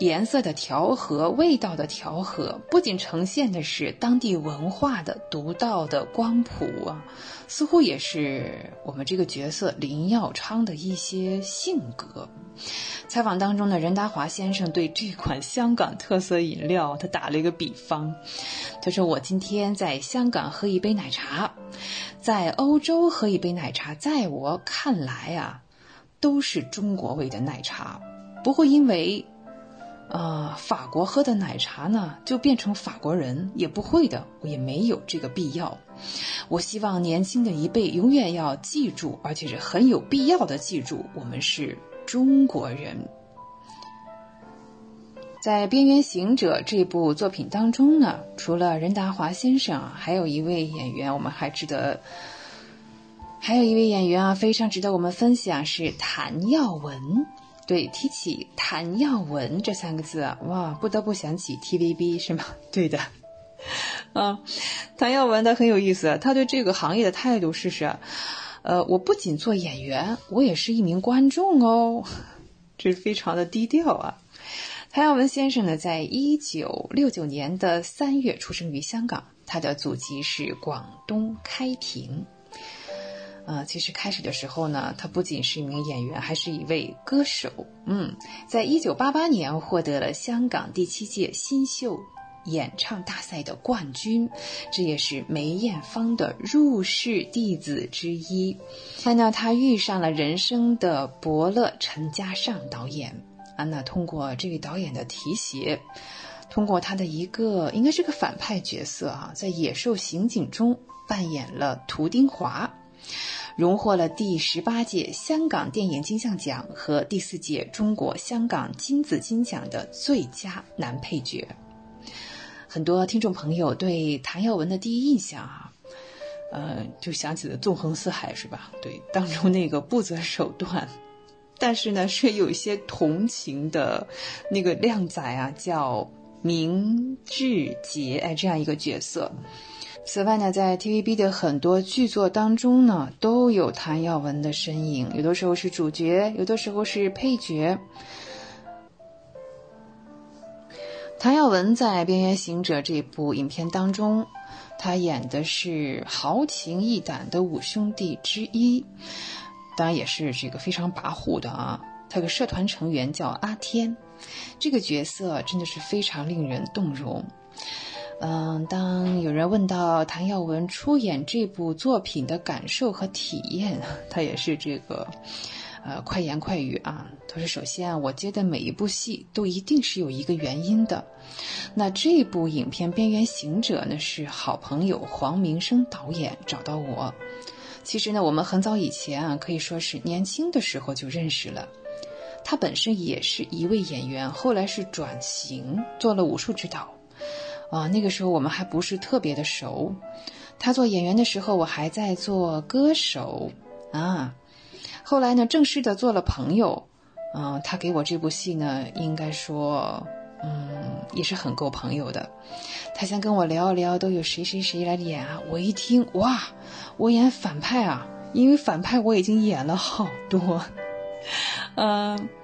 Speaker 7: 颜色的调和，味道的调和，不仅呈现的是当地文化的独到的光谱啊，似乎也是我们这个角色林耀昌的一些性格。采访当中呢，任达华先生对这款香港特色饮料，他打了一个比方，他说：“我今天在香港喝一杯奶茶，在欧洲喝一杯奶茶，在我看来啊，都是中国味的奶茶，不会因为。”啊，法国喝的奶茶呢，就变成法国人也不会的，我也没有这个必要。我希望年轻的一辈永远要记住，而且是很有必要的记住，我们是中国人。在《边缘行者》这部作品当中呢，除了任达华先生，还有一位演员，我们还值得，还有一位演员啊，非常值得我们分享，是谭耀文。对，提起谭耀文这三个字啊，哇，不得不想起 TVB 是吗？[LAUGHS] 对的，啊，谭耀文他很有意思，他对这个行业的态度是是，呃，我不仅做演员，我也是一名观众哦，这非常的低调啊。谭耀文先生呢，在一九六九年的三月出生于香港，他的祖籍是广东开平。呃，其实开始的时候呢，他不仅是一名演员，还是一位歌手。嗯，在一九八八年获得了香港第七届新秀演唱大赛的冠军，这也是梅艳芳的入室弟子之一。在那，他遇上了人生的伯乐陈嘉上导演。啊，那通过这位导演的提携，通过他的一个应该是个反派角色啊，在《野兽刑警》中扮演了图丁华。荣获了第十八届香港电影金像奖和第四届中国香港金紫金奖的最佳男配角。很多听众朋友对谭耀文的第一印象啊，呃，就想起了《纵横四海》，是吧？对，当中那个不择手段，但是呢，却有一些同情的那个靓仔啊，叫明志杰，哎，这样一个角色。此外呢，在 TVB 的很多剧作当中呢，都有谭耀文的身影，有的时候是主角，有的时候是配角。谭耀文在《边缘行者》这部影片当中，他演的是豪情义胆的五兄弟之一，当然也是这个非常跋扈的啊。他个社团成员叫阿天，这个角色真的是非常令人动容。嗯，当有人问到谭耀文出演这部作品的感受和体验，他也是这个，呃，快言快语啊。他说：“首先啊，我接的每一部戏都一定是有一个原因的。那这部影片《边缘行者》呢，是好朋友黄明生导演找到我。其实呢，我们很早以前啊，可以说是年轻的时候就认识了。他本身也是一位演员，后来是转型做了武术指导。”啊，那个时候我们还不是特别的熟。他做演员的时候，我还在做歌手啊。后来呢，正式的做了朋友。嗯，他给我这部戏呢，应该说，嗯，也是很够朋友的。他想跟我聊一聊，都有谁谁谁来演啊？我一听，哇，我演反派啊！因为反派我已经演了好多，嗯。[LAUGHS]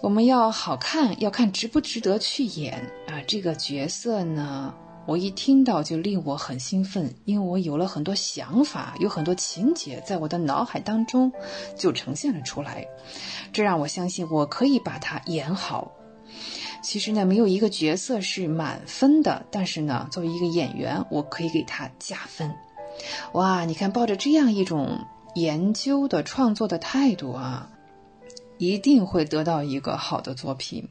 Speaker 7: 我们要好看，要看值不值得去演啊！这个角色呢，我一听到就令我很兴奋，因为我有了很多想法，有很多情节在我的脑海当中就呈现了出来，这让我相信我可以把它演好。其实呢，没有一个角色是满分的，但是呢，作为一个演员，我可以给他加分。哇，你看，抱着这样一种研究的创作的态度啊，一定会得到一个好的作品。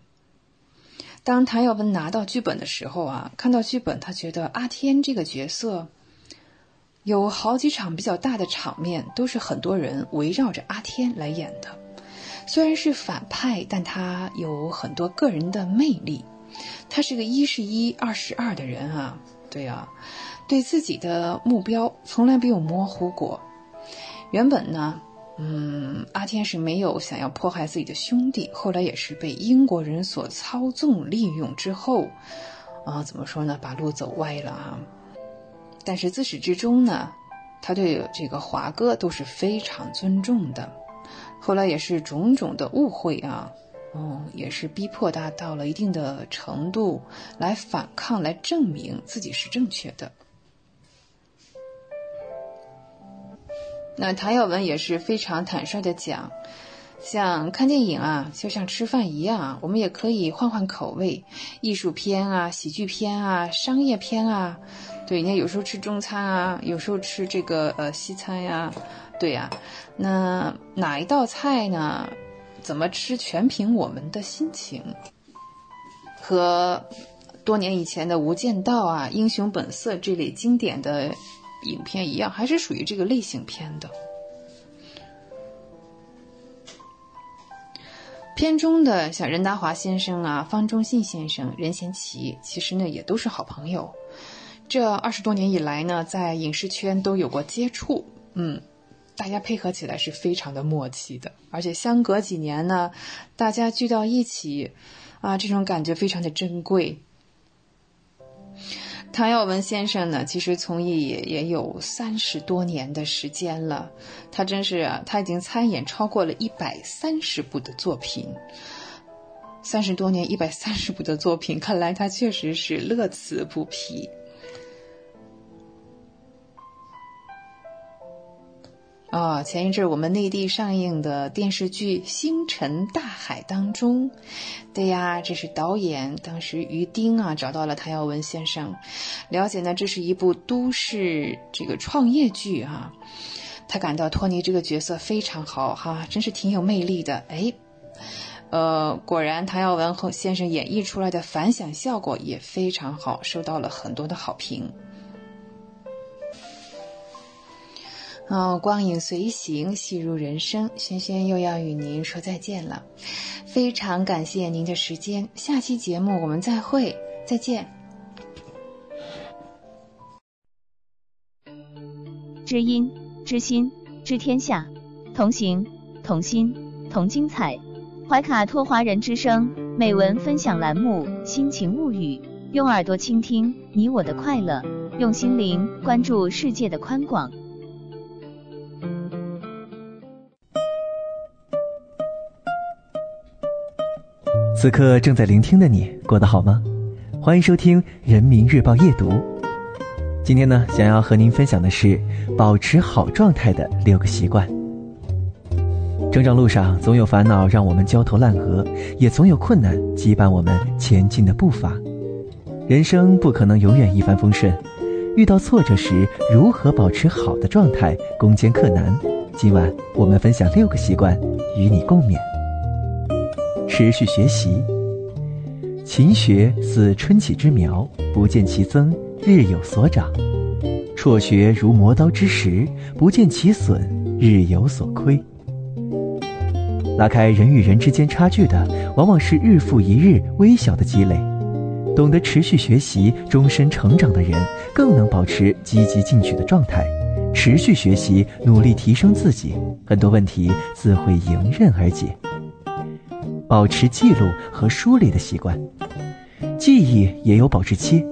Speaker 7: 当谭耀文拿到剧本的时候啊，看到剧本，他觉得阿天这个角色有好几场比较大的场面，都是很多人围绕着阿天来演的。虽然是反派，但他有很多个人的魅力。他是个一是一，二是二的人啊，对啊。对自己的目标从来没有模糊过。原本呢，嗯，阿天是没有想要迫害自己的兄弟，后来也是被英国人所操纵利用之后，啊，怎么说呢，把路走歪了啊。但是自始至终呢，他对这个华哥都是非常尊重的。后来也是种种的误会啊，嗯，也是逼迫他到了一定的程度来反抗，来证明自己是正确的。那谭耀文也是非常坦率的讲，像看电影啊，就像吃饭一样，我们也可以换换口味，艺术片啊、喜剧片啊、商业片啊，对，你看有时候吃中餐啊，有时候吃这个呃西餐呀，对呀，那哪一道菜呢？怎么吃全凭我们的心情。和多年以前的《无间道》啊、《英雄本色》这类经典的。影片一样，还是属于这个类型片的。片中的像任达华先生啊、方中信先生、任贤齐，其实呢也都是好朋友。这二十多年以来呢，在影视圈都有过接触，嗯，大家配合起来是非常的默契的。而且相隔几年呢，大家聚到一起，啊，这种感觉非常的珍贵。唐耀文先生呢，其实从艺也也有三十多年的时间了。他真是啊，他已经参演超过了一百三十部的作品。三十多年，一百三十部的作品，看来他确实是乐此不疲。哦，前一阵我们内地上映的电视剧《星辰大海》当中，对呀，这是导演当时于丁啊找到了谭耀文先生，了解呢这是一部都市这个创业剧啊，他感到托尼这个角色非常好哈，真是挺有魅力的哎，呃，果然谭耀文和先生演绎出来的反响效果也非常好，受到了很多的好评。哦，光影随行，戏如人生。轩轩又要与您说再见了，非常感谢您的时间。下期节目我们再会，再见。
Speaker 2: 知音、知心、知天下，同行、同心、同精彩。怀卡托华人之声美文分享栏目《心情物语》，用耳朵倾听你我的快乐，用心灵关注世界的宽广。
Speaker 8: 此刻正在聆听的你过得好吗？欢迎收听《人民日报夜读》。今天呢，想要和您分享的是保持好状态的六个习惯。成长路上总有烦恼让我们焦头烂额，也总有困难羁绊我们前进的步伐。人生不可能永远一帆风顺，遇到挫折时如何保持好的状态，攻坚克难。今晚我们分享六个习惯，与你共勉。持续学习，勤学似春起之苗，不见其增，日有所长；辍学如磨刀之石，不见其损，日有所亏。拉开人与人之间差距的，往往是日复一日微小的积累。懂得持续学习、终身成长的人，更能保持积极进取的状态。持续学习，努力提升自己，很多问题自会迎刃而解。保持记录和梳理的习惯，记忆也有保质期。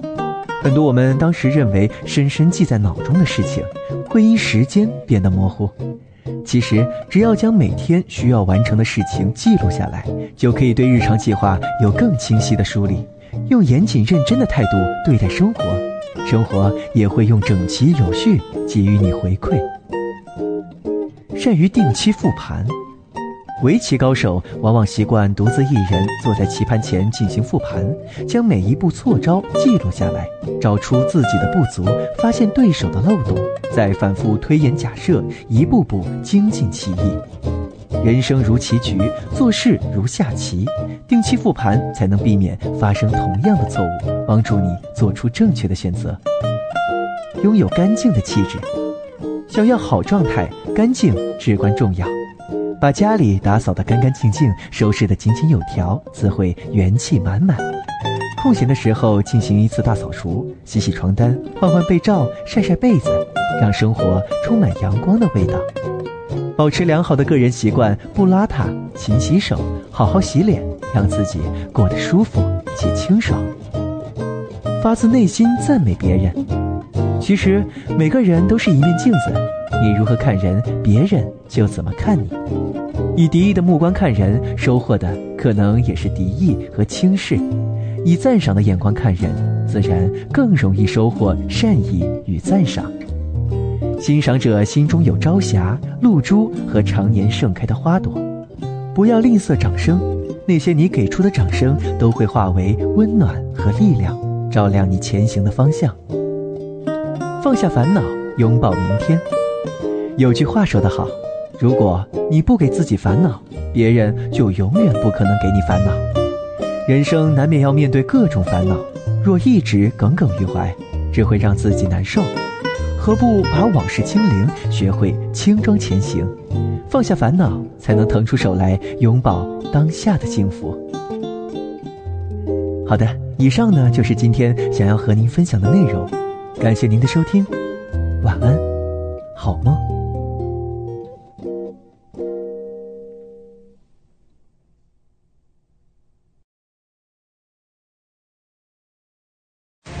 Speaker 8: 很多我们当时认为深深记在脑中的事情，会因时间变得模糊。其实，只要将每天需要完成的事情记录下来，就可以对日常计划有更清晰的梳理。用严谨认真的态度对待生活，生活也会用整齐有序给予你回馈。善于定期复盘。围棋高手往往习惯独自一人坐在棋盘前进行复盘，将每一步错招记录下来，找出自己的不足，发现对手的漏洞，再反复推演假设，一步步精进棋艺。人生如棋局，做事如下棋，定期复盘才能避免发生同样的错误，帮助你做出正确的选择。拥有干净的气质，想要好状态，干净至关重要。把家里打扫得干干净净，收拾得井井有条，自会元气满满。空闲的时候进行一次大扫除，洗洗床单，换换被罩，晒晒被子，让生活充满阳光的味道。保持良好的个人习惯，不邋遢，勤洗手，好好洗脸，让自己过得舒服且清爽。发自内心赞美别人。其实每个人都是一面镜子，你如何看人，别人就怎么看你。以敌意的目光看人，收获的可能也是敌意和轻视；以赞赏的眼光看人，自然更容易收获善意与赞赏。欣赏者心中有朝霞、露珠和常年盛开的花朵。不要吝啬掌声，那些你给出的掌声都会化为温暖和力量，照亮你前行的方向。放下烦恼，拥抱明天。有句话说得好：如果你不给自己烦恼，别人就永远不可能给你烦恼。人生难免要面对各种烦恼，若一直耿耿于怀，只会让自己难受。何不把往事清零，学会轻装前行，放下烦恼，才能腾出手来拥抱当下的幸福。好的，以上呢就是今天想要和您分享的内容。感谢您的收听，晚安，好梦。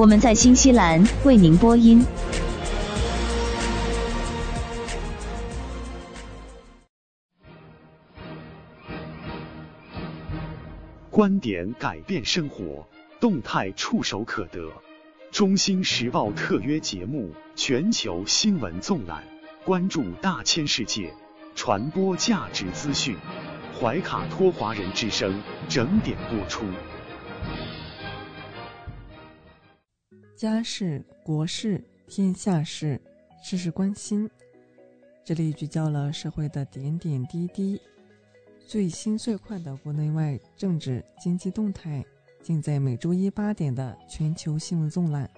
Speaker 2: 我们在新西兰为您播音。
Speaker 9: 观点改变生活，动态触手可得。中新时报特约节目，全球新闻纵览，关注大千世界，传播价值资讯。怀卡托华人之声整点播出。
Speaker 5: 家事、国事、天下事，事事关心。这里聚焦了社会的点点滴滴，最新最快的国内外政治经济动态，尽在每周一八点的全球新闻纵览。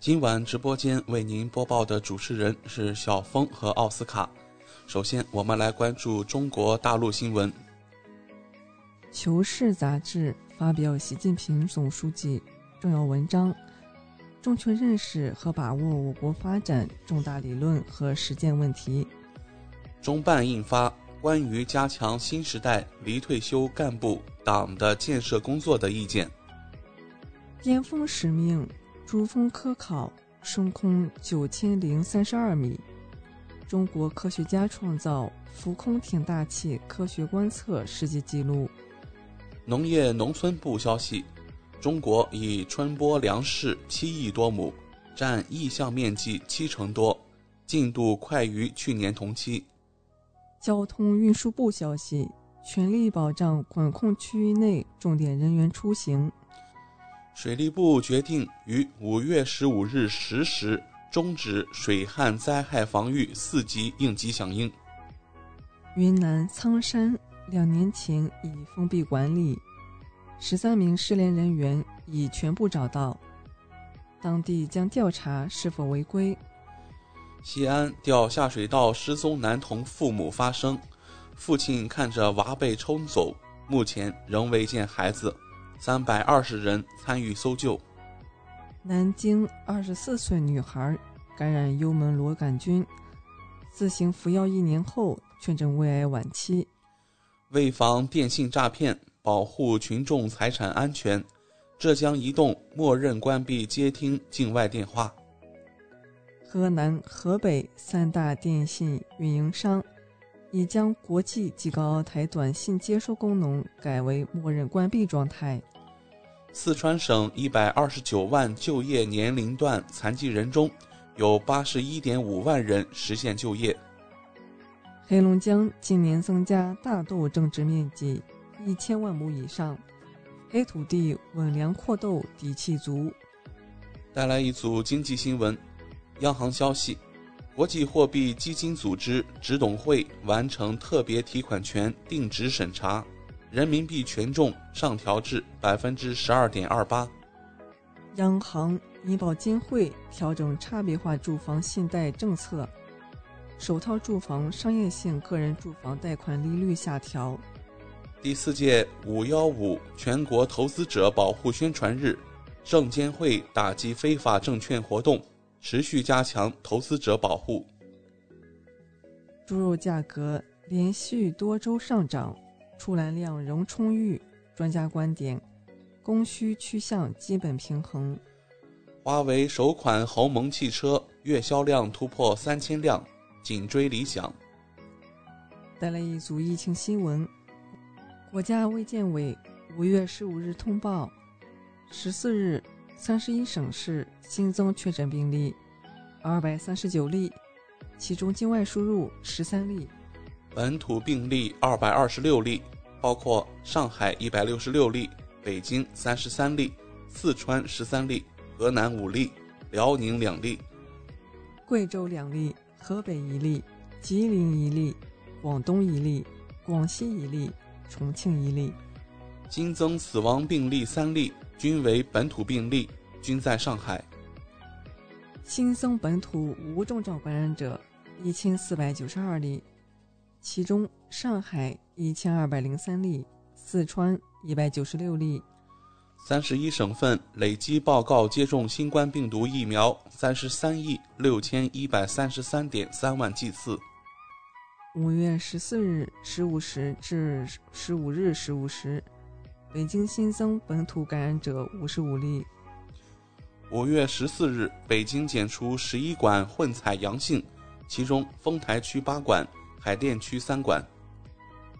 Speaker 3: 今晚直播间为您播报的主持人是小峰和奥斯卡。首先，我们来关注中国大陆新闻。
Speaker 5: 《求是》杂志发表习近平总书记重要文章，正确认识和把握我国发展重大理论和实践问题。
Speaker 3: 中办印发关于加强新时代离退休干部党的建设工作的意见。
Speaker 5: 巅峰使命，珠峰科考升空九千零三十二米。中国科学家创造浮空挺大气科学观测世界纪录。
Speaker 3: 农业农村部消息，中国已春播粮食七亿多亩，占意向面积七成多，进度快于去年同期。
Speaker 5: 交通运输部消息，全力保障管控区域内重点人员出行。
Speaker 3: 水利部决定于五月十五日十时。终止水旱灾害防御四级应急响应。
Speaker 5: 云南苍山两年前已封闭管理，十三名失联人员已全部找到，当地将调查是否违规。
Speaker 3: 西安掉下水道失踪男童父母发声，父亲看着娃被冲走，目前仍未见孩子，三百二十人参与搜救。
Speaker 5: 南京二十四岁女孩感染幽门螺杆菌，自行服药一年后确诊胃癌晚期。
Speaker 3: 为防电信诈骗，保护群众财产安全，浙江移动默认关闭接听境外电话。
Speaker 5: 河南、河北三大电信运营商已将国际及高奥台短信接收功能改为默认关闭状态。
Speaker 3: 四川省一百二十九万就业年龄段残疾人中，有八十一点五万人实现就业。
Speaker 5: 黑龙江今年增加大豆种植面积一千万亩以上，黑土地稳粮阔豆底气足。
Speaker 3: 带来一组经济新闻。央行消息，国际货币基金组织执董会完成特别提款权定值审查。人民币权重上调至百分之十二点二八。
Speaker 5: 央行、银保监会调整差别化住房信贷政策，首套住房商业性个人住房贷款利率下调。
Speaker 3: 第四届“五幺五”全国投资者保护宣传日，证监会打击非法证券活动，持续加强投资者保护。
Speaker 5: 猪肉价格连续多周上涨。出栏量仍充裕，专家观点，供需趋向基本平衡。
Speaker 3: 华为首款鸿蒙汽车月销量突破三千辆，紧追理想。
Speaker 5: 带来一组疫情新闻：国家卫健委五月十五日通报，十四日三十一省市新增确诊病例二百三十九例，其中境外输入十三例。
Speaker 3: 本土病例二百二十六例，包括上海一百六十六例、北京三十三例、四川十三例、河南五例、辽宁两例、
Speaker 5: 贵州两例、河北一例、吉林一例、广东一例、广西一例、重庆一例。
Speaker 3: 新增死亡病例三例，均为本土病例，均在上海。
Speaker 5: 新增本土无症状感染者一千四百九十二例。其中，上海一千二百零三例，四川一百九十六例。
Speaker 3: 三十一省份累计报告接种新冠病毒疫苗三十三亿六千一百三十三点三万剂次。
Speaker 5: 五月十四日十五时至十五日十五时，北京新增本土感染者五十五例。
Speaker 3: 五月十四日，北京检出十一管混采阳性，其中丰台区八管。海淀区三管。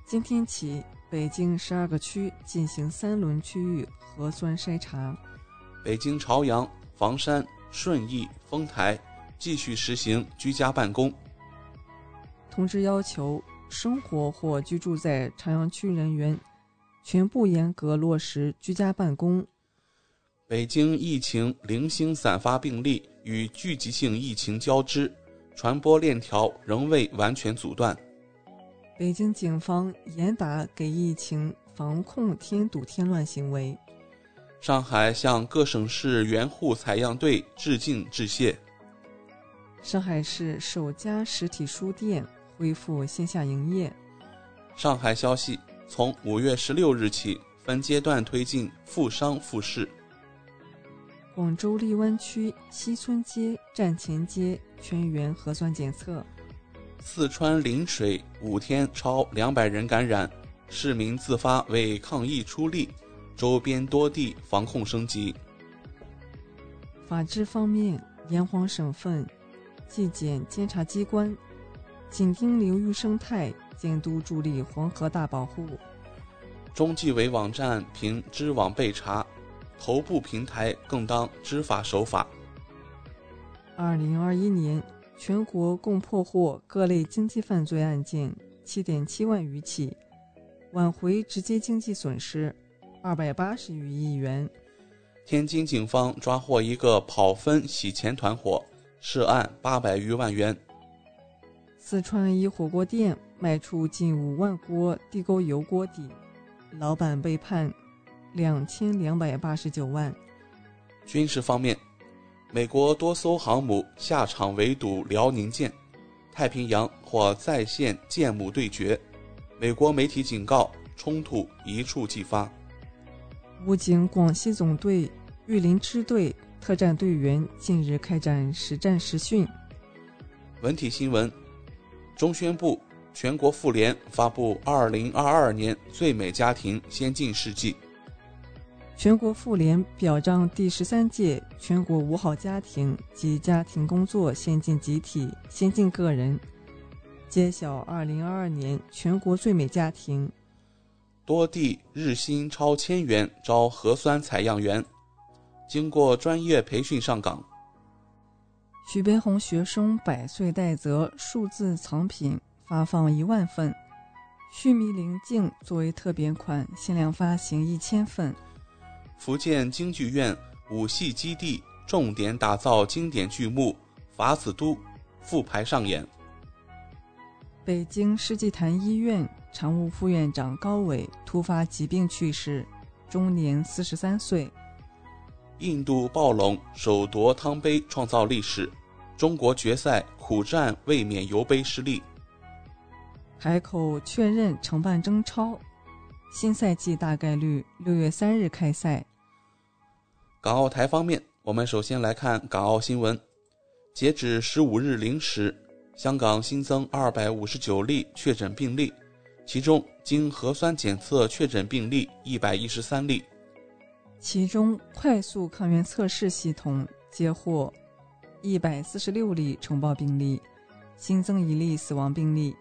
Speaker 5: 今天起，北京十二个区进行三轮区域核酸筛查。
Speaker 3: 北京朝阳、房山、顺义、丰台继续实行居家办公。
Speaker 5: 通知要求，生活或居住在朝阳区人员全部严格落实居家办公。
Speaker 3: 北京疫情零星散发病例与聚集性疫情交织。传播链条仍未完全阻断。
Speaker 5: 北京警方严打给疫情防控添堵添乱行为。
Speaker 3: 上海向各省市援沪采样队致敬致谢。
Speaker 5: 上海市首家实体书店恢复线下营业。
Speaker 3: 上海消息：从五月十六日起，分阶段推进复商复市。
Speaker 5: 广州荔湾区西村街站前街全员核酸检测。
Speaker 3: 四川陵水五天超两百人感染，市民自发为抗疫出力，周边多地防控升级。
Speaker 5: 法治方面，炎黄省份纪检监察机关紧盯流域生态，监督助力黄河大保护。
Speaker 3: 中纪委网站凭知网被查。头部平台更当知法守法。
Speaker 5: 二零二一年，全国共破获各类经济犯罪案件七点七万余起，挽回直接经济损失二百八十余亿元。
Speaker 3: 天津警方抓获一个跑分洗钱团伙，涉案八百余万元。
Speaker 5: 四川一火锅店卖出近五万锅地沟油锅底，老板被判。两千两百八十九万。
Speaker 3: 军事方面，美国多艘航母下场围堵辽宁舰，太平洋或再现舰母对决。美国媒体警告，冲突一触即发。
Speaker 5: 武警广西总队玉林支队特战队员近日开展实战实训。
Speaker 3: 文体新闻：中宣部、全国妇联发布二零二二年最美家庭先进事迹。
Speaker 5: 全国妇联表彰第十三届全国五好家庭及家庭工作先进集体、先进个人，揭晓二零二二年全国最美家庭。
Speaker 3: 多地日薪超千元招核酸采样员，经过专业培训上岗。
Speaker 5: 徐悲鸿学生百岁戴泽数字藏品发放一万份，须弥灵镜作为特别款限量发行一千份。
Speaker 3: 福建京剧院武戏基地重点打造经典剧目《法子都》复排上演。
Speaker 5: 北京世纪坛医院常务副院长高伟突发疾病去世，终年四十三岁。
Speaker 3: 印度暴龙首夺汤杯创造历史，中国决赛苦战卫冕尤杯失利。
Speaker 5: 海口确认承办中超，新赛季大概率六月三日开赛。
Speaker 3: 港澳台方面，我们首先来看港澳新闻。截止十五日零时，香港新增二百五十九例确诊病例，其中经核酸检测确诊病例一百一十三例。
Speaker 5: 其中快速抗原测试系统接获一百四十六例呈报病例，新增一例死亡病例。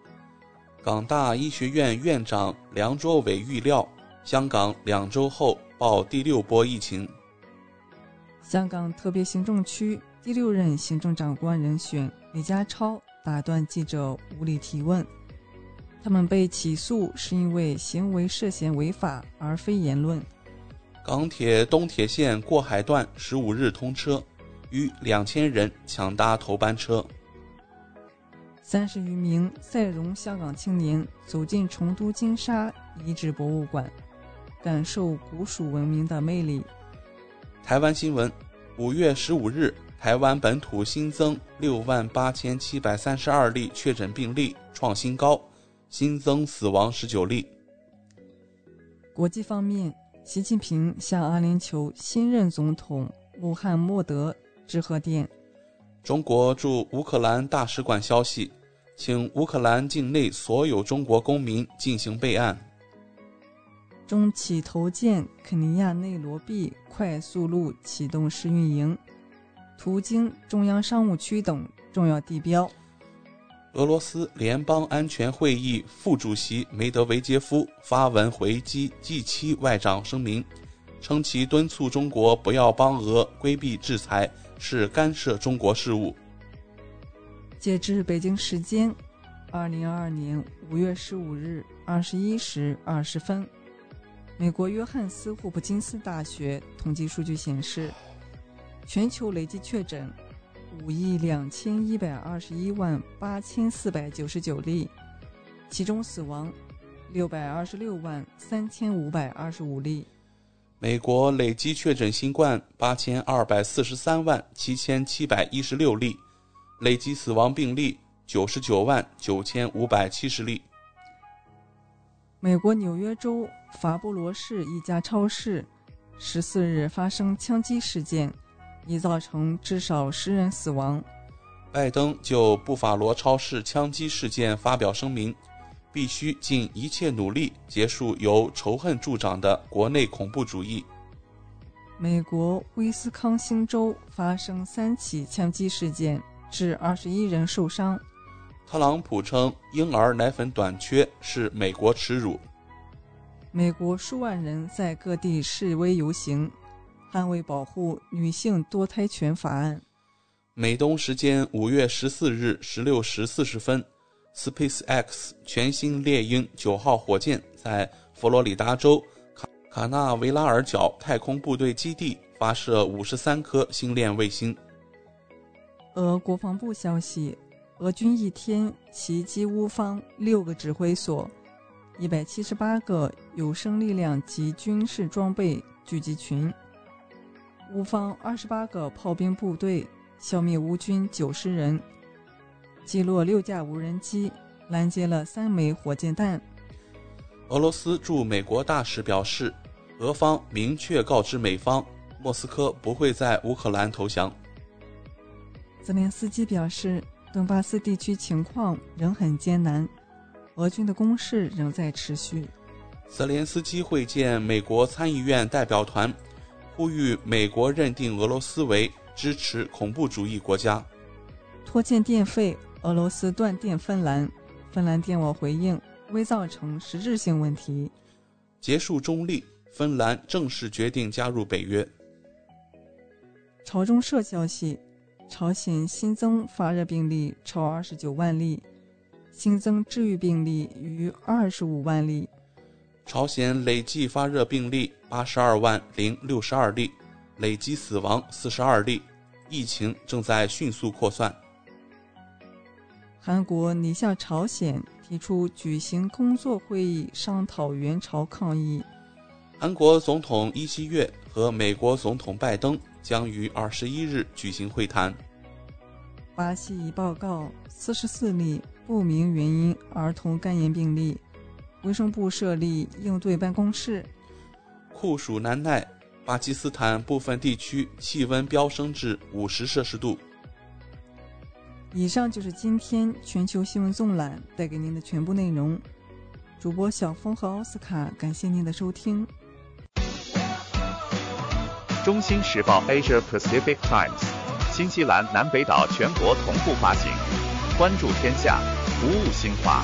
Speaker 3: 港大医学院院长梁卓伟预料，香港两周后报第六波疫情。
Speaker 5: 香港特别行政区第六任行政长官人选李家超打断记者无理提问，他们被起诉是因为行为涉嫌违法，而非言论。
Speaker 3: 港铁东铁线过海段十五日通车，逾两千人抢搭头班车。
Speaker 5: 三十余名赛容香港青年走进成都金沙遗址博物馆，感受古蜀文明的魅力。
Speaker 3: 台湾新闻：五月十五日，台湾本土新增六万八千七百三十二例确诊病例，创新高，新增死亡十九例。
Speaker 5: 国际方面，习近平向阿联酋新任总统穆罕默德致贺电。
Speaker 3: 中国驻乌克兰大使馆消息，请乌克兰境内所有中国公民进行备案。
Speaker 5: 中企投建肯尼亚内罗毕快速路启动试运营，途经中央商务区等重要地标。
Speaker 3: 俄罗斯联邦安全会议副主席梅德韦杰夫发文回击 G7 外长声明，称其敦促中国不要帮俄规避制裁是干涉中国事务。
Speaker 5: 截至北京时间二零二二年五月十五日二十一时二十分。美国约翰斯霍普金斯大学统计数据显示，全球累计确诊五亿两千一百二十一万八千四百九十九例，其中死亡六百二十六万三千五百二十五例。
Speaker 3: 美国累计确诊新冠八千二百四十三万七千七百一十六例，累计死亡病例九十九万九千五百七十例。
Speaker 5: 美国纽约州法布罗市一家超市十四日发生枪击事件，已造成至少十人死亡。
Speaker 3: 拜登就布法罗超市枪击事件发表声明，必须尽一切努力结束由仇恨助长的国内恐怖主义。
Speaker 5: 美国威斯康星州发生三起枪击事件，致二十一人受伤。
Speaker 3: 特朗普称婴儿奶粉短缺是美国耻辱。
Speaker 5: 美国数万人在各地示威游行，捍卫保护女性多胎权法案。
Speaker 3: 美东时间五月十四日十六时四十分，SpaceX 全新猎鹰九号火箭在佛罗里达州卡卡纳维拉尔角太空部队基地发射五十三颗星链卫星。
Speaker 5: 俄国防部消息。俄军一天袭击乌方六个指挥所，一百七十八个有生力量及军事装备聚集群。乌方二十八个炮兵部队消灭乌军九十人，击落六架无人机，拦截了三枚火箭弹。
Speaker 3: 俄罗斯驻美国大使表示，俄方明确告知美方，莫斯科不会在乌克兰投降。
Speaker 5: 泽连斯基表示，顿巴斯地区情况仍很艰难，俄军的攻势仍在持续。
Speaker 3: 泽连斯基会见美国参议院代表团，呼吁美国认定俄罗斯为支持恐怖主义国家。
Speaker 5: 拖欠电费，俄罗斯断电芬兰，芬兰电网回应未造成实质性问题。
Speaker 3: 结束中立，芬兰正式决定加入北约。
Speaker 5: 朝中社消息。朝鲜新增发热病例超二十九万例，新增治愈病例逾二十五万例。
Speaker 3: 朝鲜累计发热病例八十二万零六十二例，累计死亡四十二例，疫情正在迅速扩散。
Speaker 5: 韩国拟向朝鲜提出举行工作会议，商讨援朝抗议。
Speaker 3: 韩国总统尹锡悦和美国总统拜登。将于二十一日举行会谈。
Speaker 5: 巴西已报告四十四例不明原因儿童肝炎病例，卫生部设立应对办公室。
Speaker 3: 酷暑难耐，巴基斯坦部分地区气温飙升至五十摄氏度。
Speaker 5: 以上就是今天全球新闻纵览带给您的全部内容。主播小峰和奥斯卡，感谢您的收听。
Speaker 4: 中新时报 Asia Pacific Times，新西兰南北岛全国同步发行。关注天下，服务新华，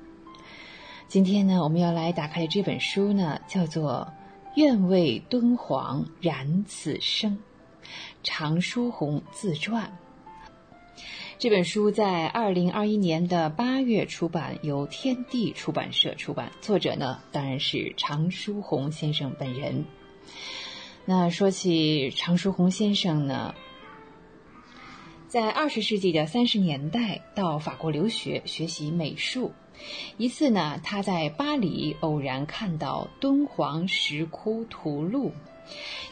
Speaker 7: 今天呢，我们要来打开的这本书呢，叫做《愿为敦煌燃此生》，常书鸿自传。这本书在二零二一年的八月出版，由天地出版社出版。作者呢，当然是常书鸿先生本人。那说起常书鸿先生呢，在二十世纪的三十年代到法国留学学习美术。一次呢，他在巴黎偶然看到敦煌石窟图录，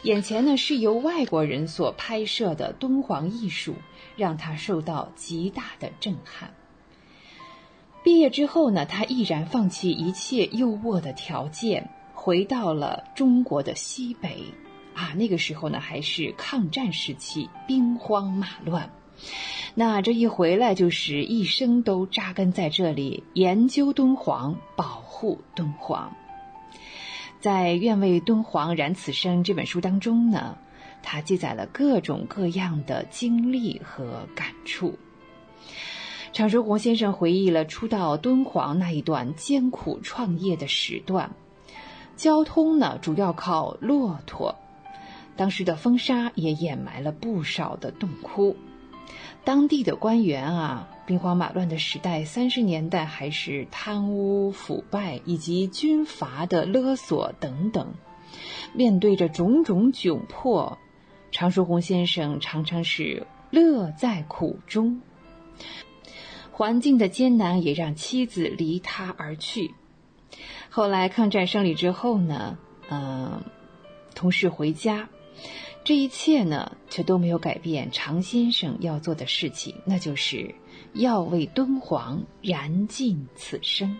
Speaker 7: 眼前呢是由外国人所拍摄的敦煌艺术，让他受到极大的震撼。毕业之后呢，他毅然放弃一切优渥的条件，回到了中国的西北。啊，那个时候呢还是抗战时期，兵荒马乱。那这一回来就是一生都扎根在这里，研究敦煌，保护敦煌。在《愿为敦煌燃此生》这本书当中呢，他记载了各种各样的经历和感触。常书鸿先生回忆了初到敦煌那一段艰苦创业的时段，交通呢主要靠骆驼，当时的风沙也掩埋了不少的洞窟。当地的官员啊，兵荒马乱的时代，三十年代还是贪污腐败以及军阀的勒索等等，面对着种种窘迫，常书鸿先生常常是乐在苦中。环境的艰难也让妻子离他而去。后来抗战胜利之后呢，嗯，同事回家，这一切呢却都没有改变常先生要做的事情，那就是要为敦煌燃尽此生。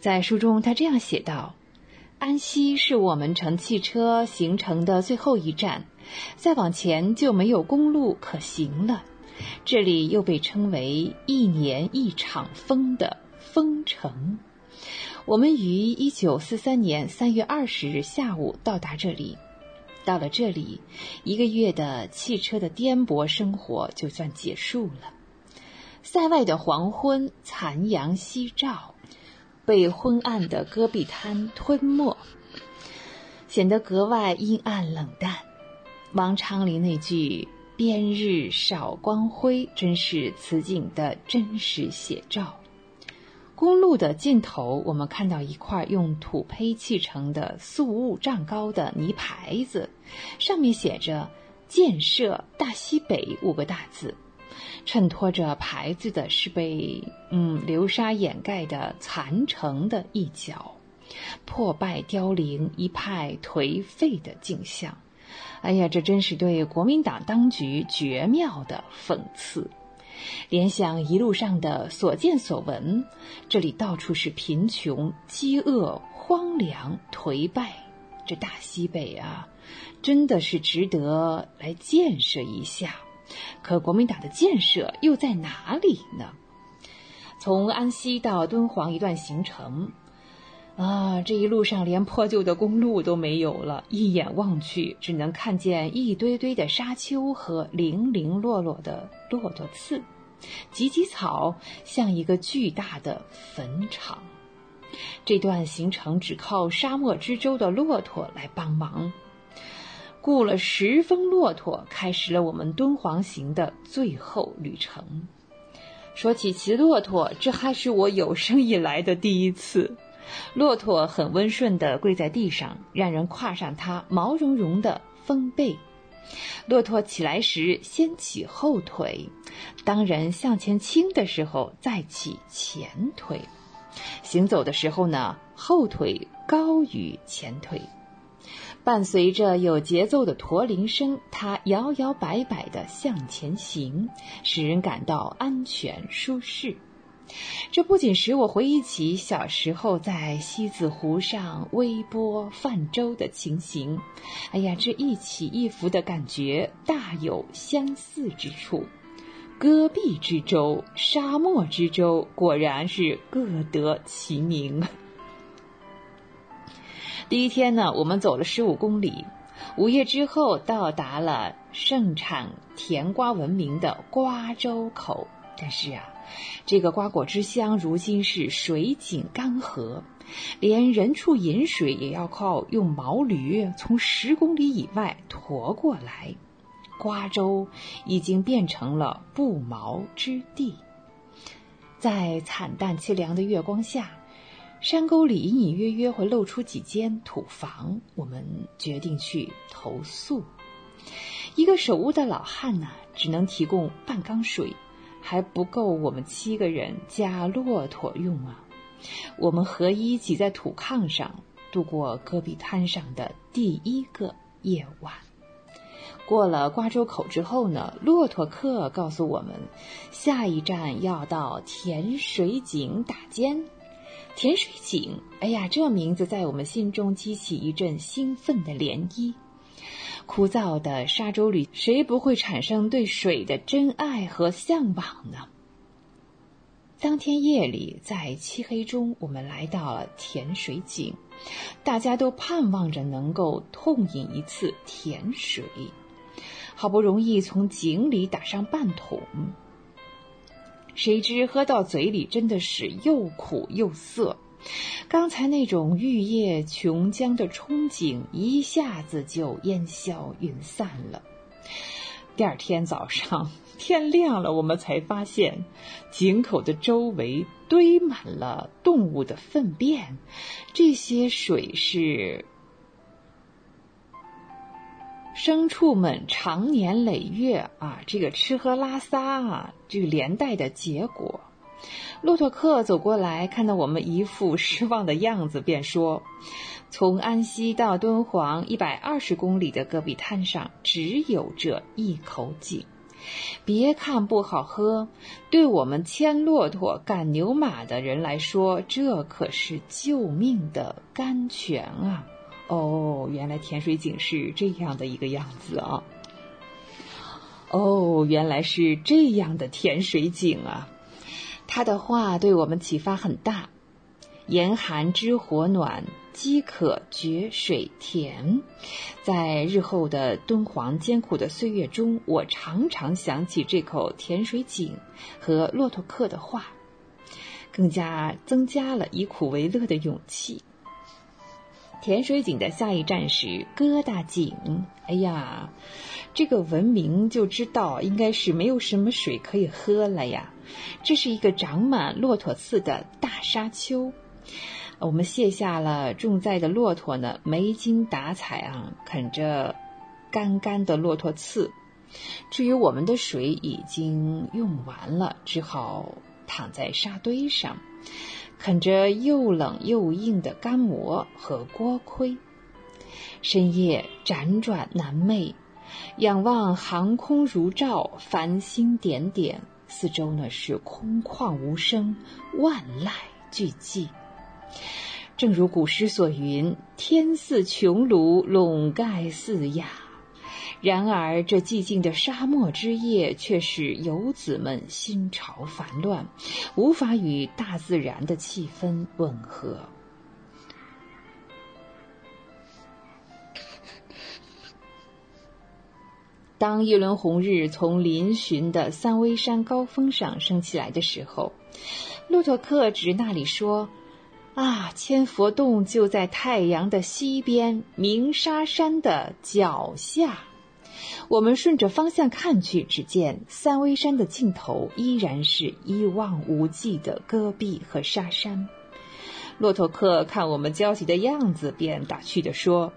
Speaker 7: 在书中，他这样写道：“安西是我们乘汽车行程的最后一站，再往前就没有公路可行了。这里又被称为一年一场风的风城。我们于一九四三年三月二十日下午到达这里。到了这里，一个月的汽车的颠簸生活就算结束了。塞外的黄昏，残阳夕照。”被昏暗的戈壁滩吞没，显得格外阴暗冷淡。王昌龄那句“边日少光辉”真是此景的真实写照。公路的尽头，我们看到一块用土坯砌成的素物丈高的泥牌子，上面写着“建设大西北”五个大字。衬托着牌子的是被嗯流沙掩盖的残城的一角，破败凋零、一派颓废的景象。哎呀，这真是对国民党当局绝妙的讽刺。联想一路上的所见所闻，这里到处是贫穷、饥饿、荒凉、颓败。这大西北啊，真的是值得来建设一下。可国民党的建设又在哪里呢？从安西到敦煌一段行程，啊，这一路上连破旧的公路都没有了，一眼望去只能看见一堆堆的沙丘和零零落落的骆驼刺，芨芨草像一个巨大的坟场。这段行程只靠沙漠之舟的骆驼来帮忙。雇了十峰骆驼，开始了我们敦煌行的最后旅程。说起骑骆驼，这还是我有生以来的第一次。骆驼很温顺地跪在地上，让人跨上它毛茸茸的丰背。骆驼起来时先起后腿，当人向前倾的时候再起前腿。行走的时候呢，后腿高于前腿。伴随着有节奏的驼铃声，它摇摇摆摆地向前行，使人感到安全舒适。这不仅使我回忆起小时候在西子湖上微波泛舟的情形，哎呀，这一起一伏的感觉大有相似之处。戈壁之舟、沙漠之舟，果然是各得其名。[LAUGHS] 第一天呢，我们走了十五公里，午夜之后到达了盛产甜瓜闻名的瓜州口。但是啊，这个瓜果之乡如今是水井干涸，连人畜饮水也要靠用毛驴从十公里以外驮过来。瓜州已经变成了不毛之地，在惨淡凄凉的月光下。山沟里隐隐约约会露出几间土房，我们决定去投宿。一个守屋的老汉呢，只能提供半缸水，还不够我们七个人加骆驼用啊。我们合衣挤在土炕上，度过戈壁滩上的第一个夜晚。过了瓜州口之后呢，骆驼客告诉我们，下一站要到甜水井打尖。甜水井，哎呀，这名字在我们心中激起一阵兴奋的涟漪。枯燥的沙洲里，谁不会产生对水的真爱和向往呢？当天夜里，在漆黑中，我们来到了甜水井，大家都盼望着能够痛饮一次甜水。好不容易从井里打上半桶。谁知喝到嘴里真的是又苦又涩，刚才那种玉液琼浆的憧憬一下子就烟消云散了。第二天早上天亮了，我们才发现井口的周围堆满了动物的粪便，这些水是牲畜们长年累月啊，这个吃喝拉撒啊，这个连带的结果。骆驼客走过来，看到我们一副失望的样子，便说：“从安溪到敦煌一百二十公里的戈壁滩上，只有这一口井。别看不好喝，对我们牵骆驼、赶牛马的人来说，这可是救命的甘泉啊！”哦，原来甜水井是这样的一个样子啊！哦，原来是这样的甜水井啊！他的话对我们启发很大。严寒知火暖，饥渴觉水甜。在日后的敦煌艰苦的岁月中，我常常想起这口甜水井和骆驼客的话，更加增加了以苦为乐的勇气。甜水井的下一站是疙瘩井。哎呀，这个闻名就知道应该是没有什么水可以喝了呀。这是一个长满骆驼刺的大沙丘。我们卸下了重载的骆驼呢，没精打采啊，啃着干干的骆驼刺。至于我们的水已经用完了，只好躺在沙堆上。啃着又冷又硬的干馍和锅盔，深夜辗转难寐，仰望航空如照，繁星点点，四周呢是空旷无声，万籁俱寂。正如古诗所云：“天似穹庐，笼盖四野。”然而，这寂静的沙漠之夜，却使游子们心潮烦乱，无法与大自然的气氛吻合。当一轮红日从嶙峋的三危山高峰上升起来的时候，骆驼客指那里说：“啊，千佛洞就在太阳的西边，鸣沙山的脚下。”我们顺着方向看去，只见三危山的尽头依然是一望无际的戈壁和沙山。骆驼客看我们焦急的样子，便打趣地说：“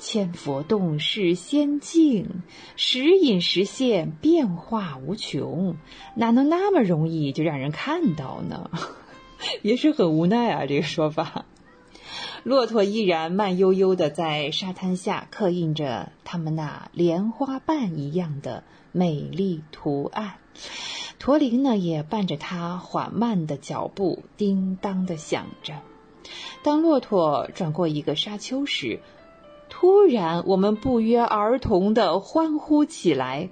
Speaker 7: 千佛洞是仙境，时隐时现，变化无穷，哪能那么容易就让人看到呢？” [LAUGHS] 也是很无奈啊，这个说法。骆驼依然慢悠悠地在沙滩下刻印着它们那莲花瓣一样的美丽图案，驼铃呢也伴着它缓慢的脚步叮当地响着。当骆驼转过一个沙丘时，突然我们不约而同地欢呼起来。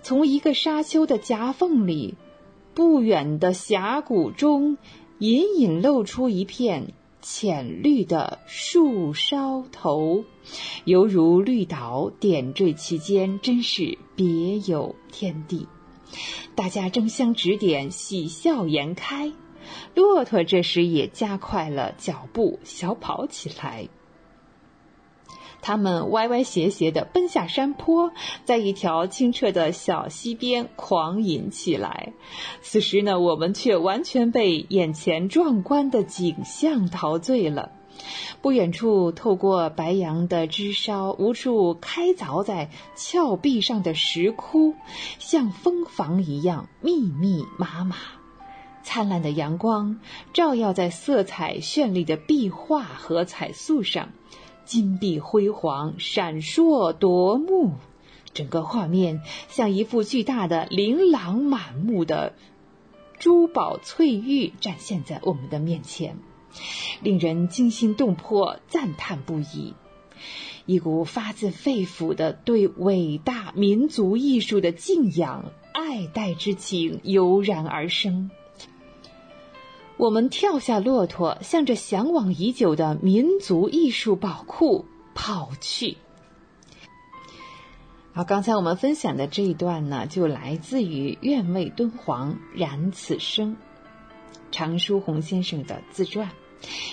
Speaker 7: 从一个沙丘的夹缝里，不远的峡谷中，隐隐露出一片。浅绿的树梢头，犹如绿岛点缀其间，真是别有天地。大家争相指点，喜笑颜开。骆驼这时也加快了脚步，小跑起来。他们歪歪斜斜地奔下山坡，在一条清澈的小溪边狂饮起来。此时呢，我们却完全被眼前壮观的景象陶醉了。不远处，透过白杨的枝梢，无处开凿在峭壁上的石窟，像蜂房一样密密麻麻。灿烂的阳光照耀在色彩绚丽的壁画和彩塑上。金碧辉煌，闪烁夺目，整个画面像一幅巨大的、琳琅满目的珠宝翠玉展现在我们的面前，令人惊心动魄、赞叹不已。一股发自肺腑的对伟大民族艺术的敬仰、爱戴之情油然而生。我们跳下骆驼，向着向往已久的民族艺术宝库跑去。好，刚才我们分享的这一段呢，就来自于《愿为敦煌燃此生》常书鸿先生的自传。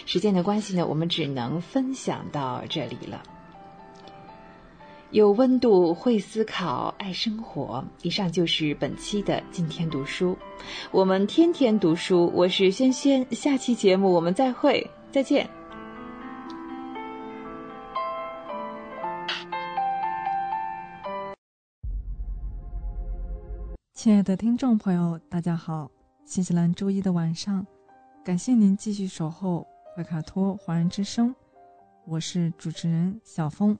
Speaker 7: 时间的关系呢，我们只能分享到这里了。有温度，会思考，爱生活。以上就是本期的今天读书，我们天天读书。我是萱萱，下期节目我们再会，再见。
Speaker 5: 亲爱的听众朋友，大家好，新西兰周一的晚上，感谢您继续守候。怀卡托华人之声，我是主持人小峰。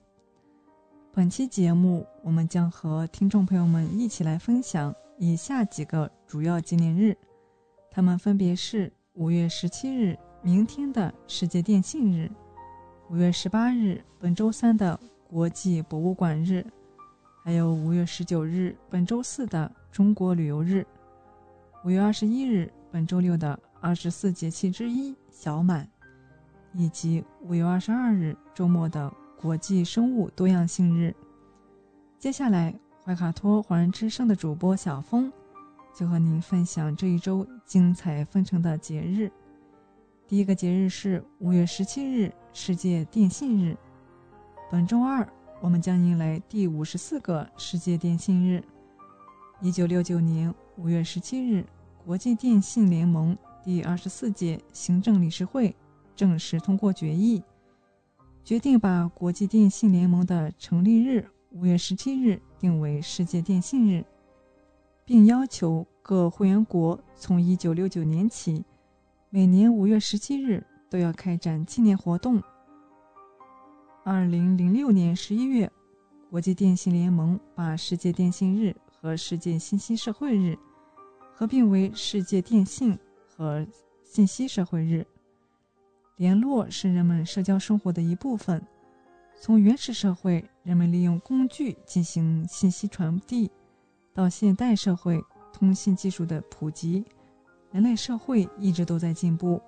Speaker 5: 本期节目，我们将和听众朋友们一起来分享以下几个主要纪念日，它们分别是五月十七日，明天的世界电信日；五月十八日，本周三的国际博物馆日；还有五月十九日，本周四的中国旅游日；五月二十一日，本周六的二十四节气之一小满，以及五月二十二日周末的国际生物多样性日。接下来，怀卡托华人之声的主播小峰就和您分享这一周精彩纷呈的节日。第一个节日是五月十七日，世界电信日。本周二，我们将迎来第五十四个世界电信日。一九六九年五月十七日，国际电信联盟第二十四届行政理事会正式通过决议，决定把国际电信联盟的成立日五月十七日定为世界电信日，并要求各会员国从一九六九年起，每年五月十七日都要开展纪念活动。二零零六年十一月，国际电信联盟把世界电信日和世界信息社会日合并为世界电信和信息社会日。联络是人们社交生活的一部分。从原始社会，人们利用工具进行信息传递，到现代社会，通信技术的普及，人类社会一直都在进步。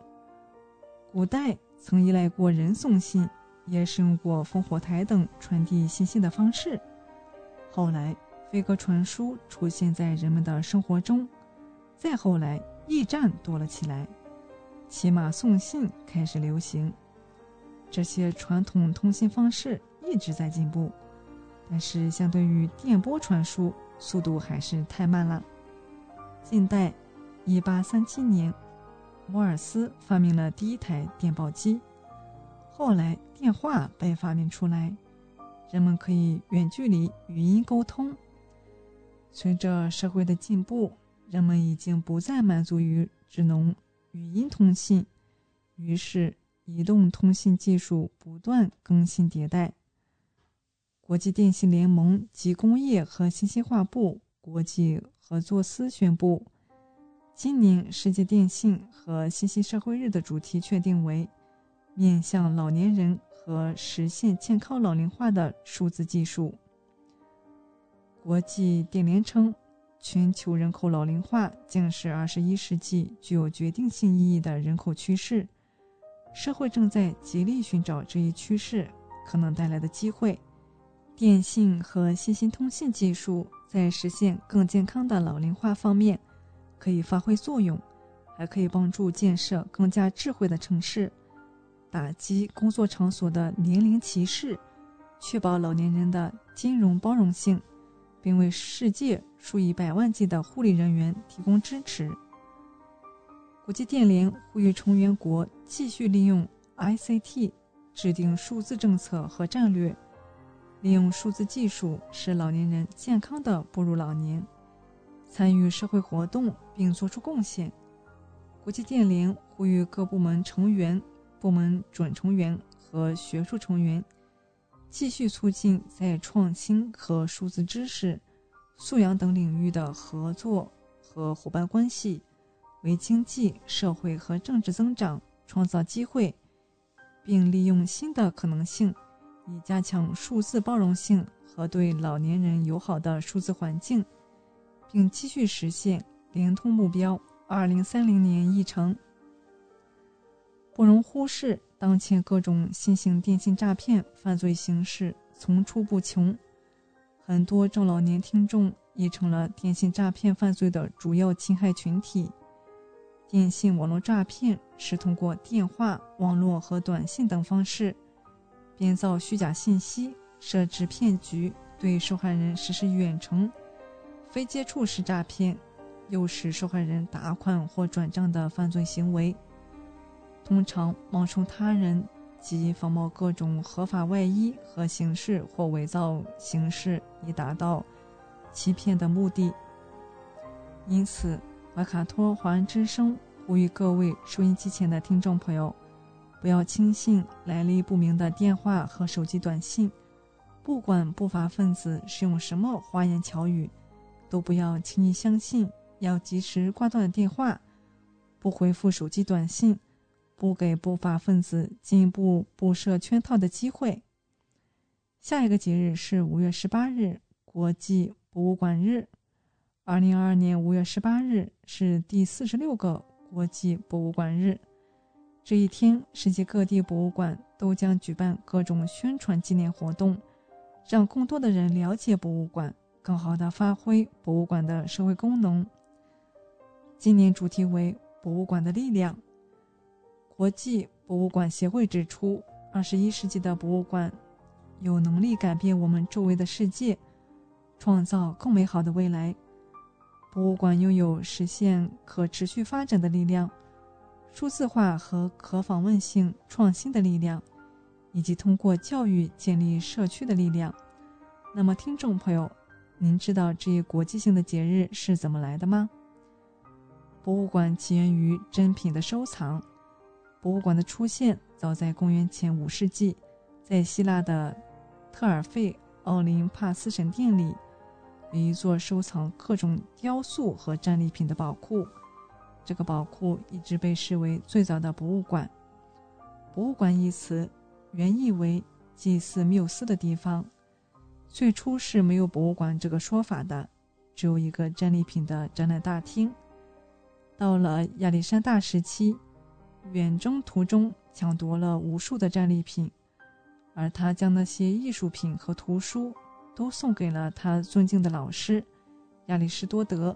Speaker 5: 古代曾依赖过人送信，也使用过烽火台等传递信息的方式。后来，飞鸽传书出现在人们的生活中，再后来，驿站多了起来，骑马送信开始流行。这些传统通信方式一直在进步，但是相对于电波传输，速度还是太慢了。近代，1837年，摩尔斯发明了第一台电报机，后来电话被发明出来，人们可以远距离语音沟通。随着社会的进步，人们已经不再满足于只能语音通信，于是。移动通信技术不断更新迭代。国际电信联盟及工业和信息化部国际合作司宣布，今年世界电信和信息社会日的主题确定为“面向老年人和实现健康老龄化的数字技术”。国际电联称，全球人口老龄化将是二十一世纪具有决定性意义的人口趋势。社会正在极力寻找这一趋势可能带来的机会。电信和信息通信技术在实现更健康的老龄化方面可以发挥作用，还可以帮助建设更加智慧的城市，打击工作场所的年龄歧视，确保老年人的金融包容性，并为世界数以百万计的护理人员提供支持。国际电联呼吁成员国继续利用 ICT 制定数字政策和战略，利用数字技术使老年人健康的步入老年，参与社会活动并作出贡献。国际电联呼吁各部门成员、部门准成员和学术成员继续促进在创新和数字知识、素养等领域的合作和伙伴关系。为经济社会和政治增长创造机会，并利用新的可能性，以加强数字包容性和对老年人友好的数字环境，并继续实现联通目标二零三零年议程。不容忽视，当前各种新型电信诈骗犯罪形式层出不穷，很多中老年听众已成了电信诈骗犯罪的主要侵害群体。电信网络诈骗是通过电话、网络和短信等方式编造虚假信息，设置骗局，对受害人实施远程、非接触式诈骗，诱使受害人打款或转账的犯罪行为。通常冒充他人及仿冒各种合法外衣和形式或伪造形式，以达到欺骗的目的。因此，怀卡托华人之声呼吁各位收音机前的听众朋友，不要轻信来历不明的电话和手机短信。不管不法分子使用什么花言巧语，都不要轻易相信，要及时挂断电话，不回复手机短信，不给不法分子进一步布设圈套的机会。下一个节日是五月十八日，国际博物馆日。二零二二年五月十八日是第四十六个国际博物馆日。这一天，世界各地博物馆都将举办各种宣传纪念活动。让更多的人了解博物馆，更好地发挥博物馆的社会功能。今年主题为“博物馆的力量”。国际博物馆协会指出，二十一世纪的博物馆有能力改变我们周围的世界，创造更美好的未来。博物馆拥有实现可持续发展的力量、数字化和可访问性创新的力量。以及通过教育建立社区的力量。那么，听众朋友，您知道这一国际性的节日是怎么来的吗？博物馆起源于珍品的收藏。博物馆的出现早在公元前五世纪，在希腊的特尔费奥林帕斯神殿里，有一座收藏各种雕塑和战利品的宝库。这个宝库一直被视为最早的博物馆。博物馆一词。原意为祭祀缪斯的地方，最初是没有博物馆这个说法的，只有一个战利品的展览大厅。到了亚历山大时期，远征途中抢夺了无数的战利品，而他将那些艺术品和图书都送给了他尊敬的老师亚里士多德。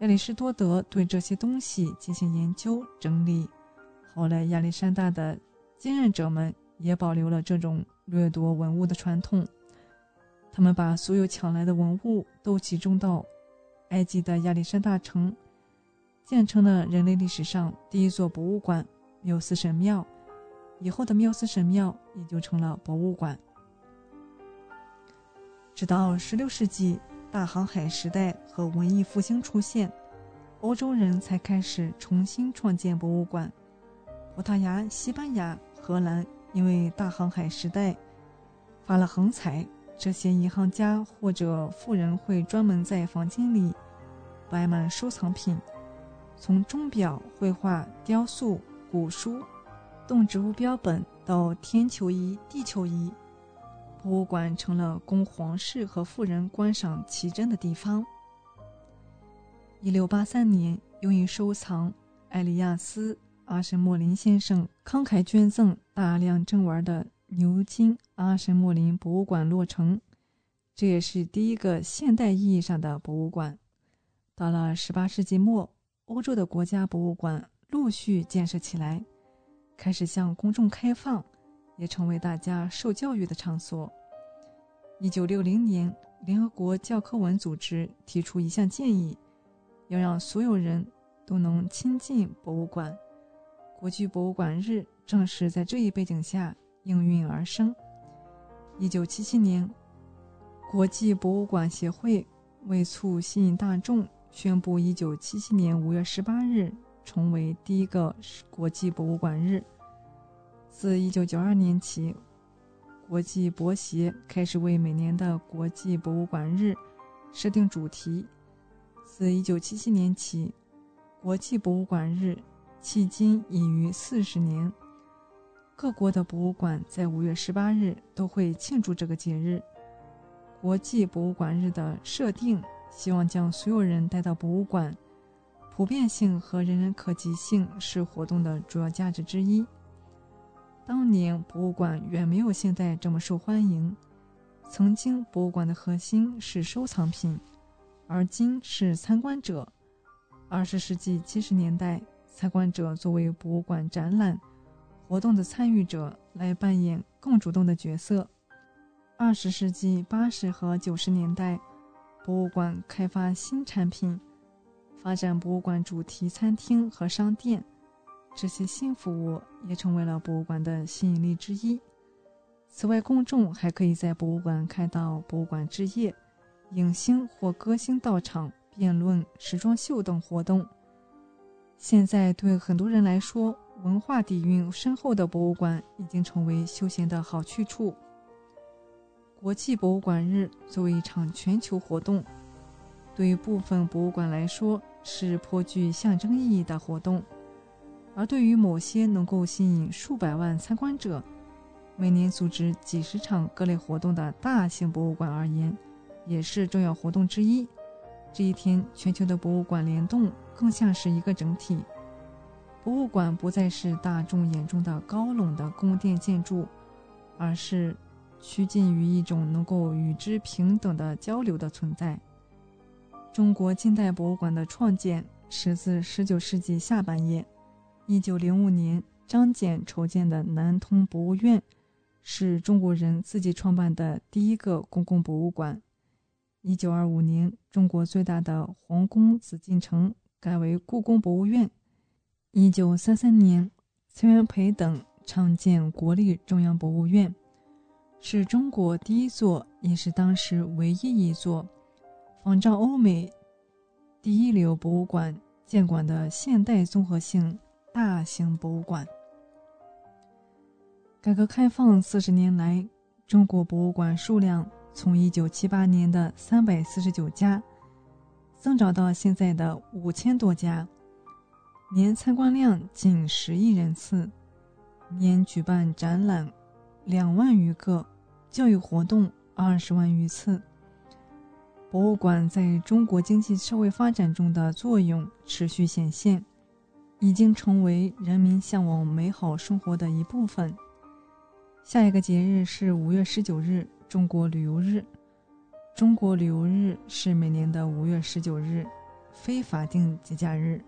Speaker 5: 亚里士多德对这些东西进行研究整理，后来亚历山大的继任者们。也保留了这种掠夺文物的传统。他们把所有抢来的文物都集中到埃及的亚历山大城，建成了人类历史上第一座博物馆——缪斯神庙。以后的缪斯神庙也就成了博物馆。直到16世纪大航海时代和文艺复兴出现，欧洲人才开始重新创建博物馆。葡萄牙、西班牙、荷兰。因为大航海时代发了横财，这些银行家或者富人会专门在房间里摆满收藏品，从钟表、绘画、雕塑、古书、动植物标本到天球仪、地球仪，博物馆成了供皇室和富人观赏奇珍的地方。一六八三年，用于收藏艾利亚斯。阿什莫林先生慷慨捐赠大量珍玩的牛津阿什莫林博物馆落成，这也是第一个现代意义上的博物馆。到了18世纪末，欧洲的国家博物馆陆续建设起来，开始向公众开放，也成为大家受教育的场所。1960年，联合国教科文组织提出一项建议，要让所有人都能亲近博物馆。国际博物馆日正是在这一背景下应运而生。一九七七年，国际博物馆协会为促吸引大众，宣布一九七七年五月十八日成为第一个国际博物馆日。自一九九二年起，国际博协开始为每年的国际博物馆日设定主题。自一九七七年起，国际博物馆日。迄今已逾四十年，各国的博物馆在五月十八日都会庆祝这个节日。国际博物馆日的设定，希望将所有人带到博物馆，普遍性和人人可及性是活动的主要价值之一。当年博物馆远没有现在这么受欢迎，曾经博物馆的核心是收藏品，而今是参观者。二十世纪七十年代。参观者作为博物馆展览活动的参与者，来扮演更主动的角色。二十世纪八十和九十年代，博物馆开发新产品，发展博物馆主题餐厅和商店，这些新服务也成为了博物馆的吸引力之一。此外，公众还可以在博物馆看到博物馆之夜、影星或歌星到场辩论、时装秀等活动。现在对很多人来说，文化底蕴深厚的博物馆已经成为休闲的好去处。国际博物馆日作为一场全球活动，对于部分博物馆来说是颇具象征意义的活动，而对于某些能够吸引数百万参观者、每年组织几十场各类活动的大型博物馆而言，也是重要活动之一。这一天，全球的博物馆联动，更像是一个整体。博物馆不再是大众眼中的高冷的宫殿建筑，而是。趋近于一种能够与之平等的交流的存在。中国近代博物馆的创建始自19世纪下半叶。1905年，张謇筹建的南通博物院，是中国人自己创办的第一个公共博物馆。1925年，中国最大的皇宫紫禁城改为故宫博物院。1933年，崔元培等创建国立中央博物院。是中国第一座，也是当时唯一一座仿照欧美第一流博物馆建馆的现代综合性大型博物馆。改革开放四十年来，中国博物馆数量从一九七八年的三百四十九家，增长到现在的五千多家，年参观量近十亿人次，年举办展览两万余个。教育活动二十万余次。博物馆在中国经济社会发展中的作用持续显现，已经成为人民向往美好生活的一部分。下一个节日是五月十九日，中国旅游日。中国旅游日是每年的五月十九日，非法定节假日。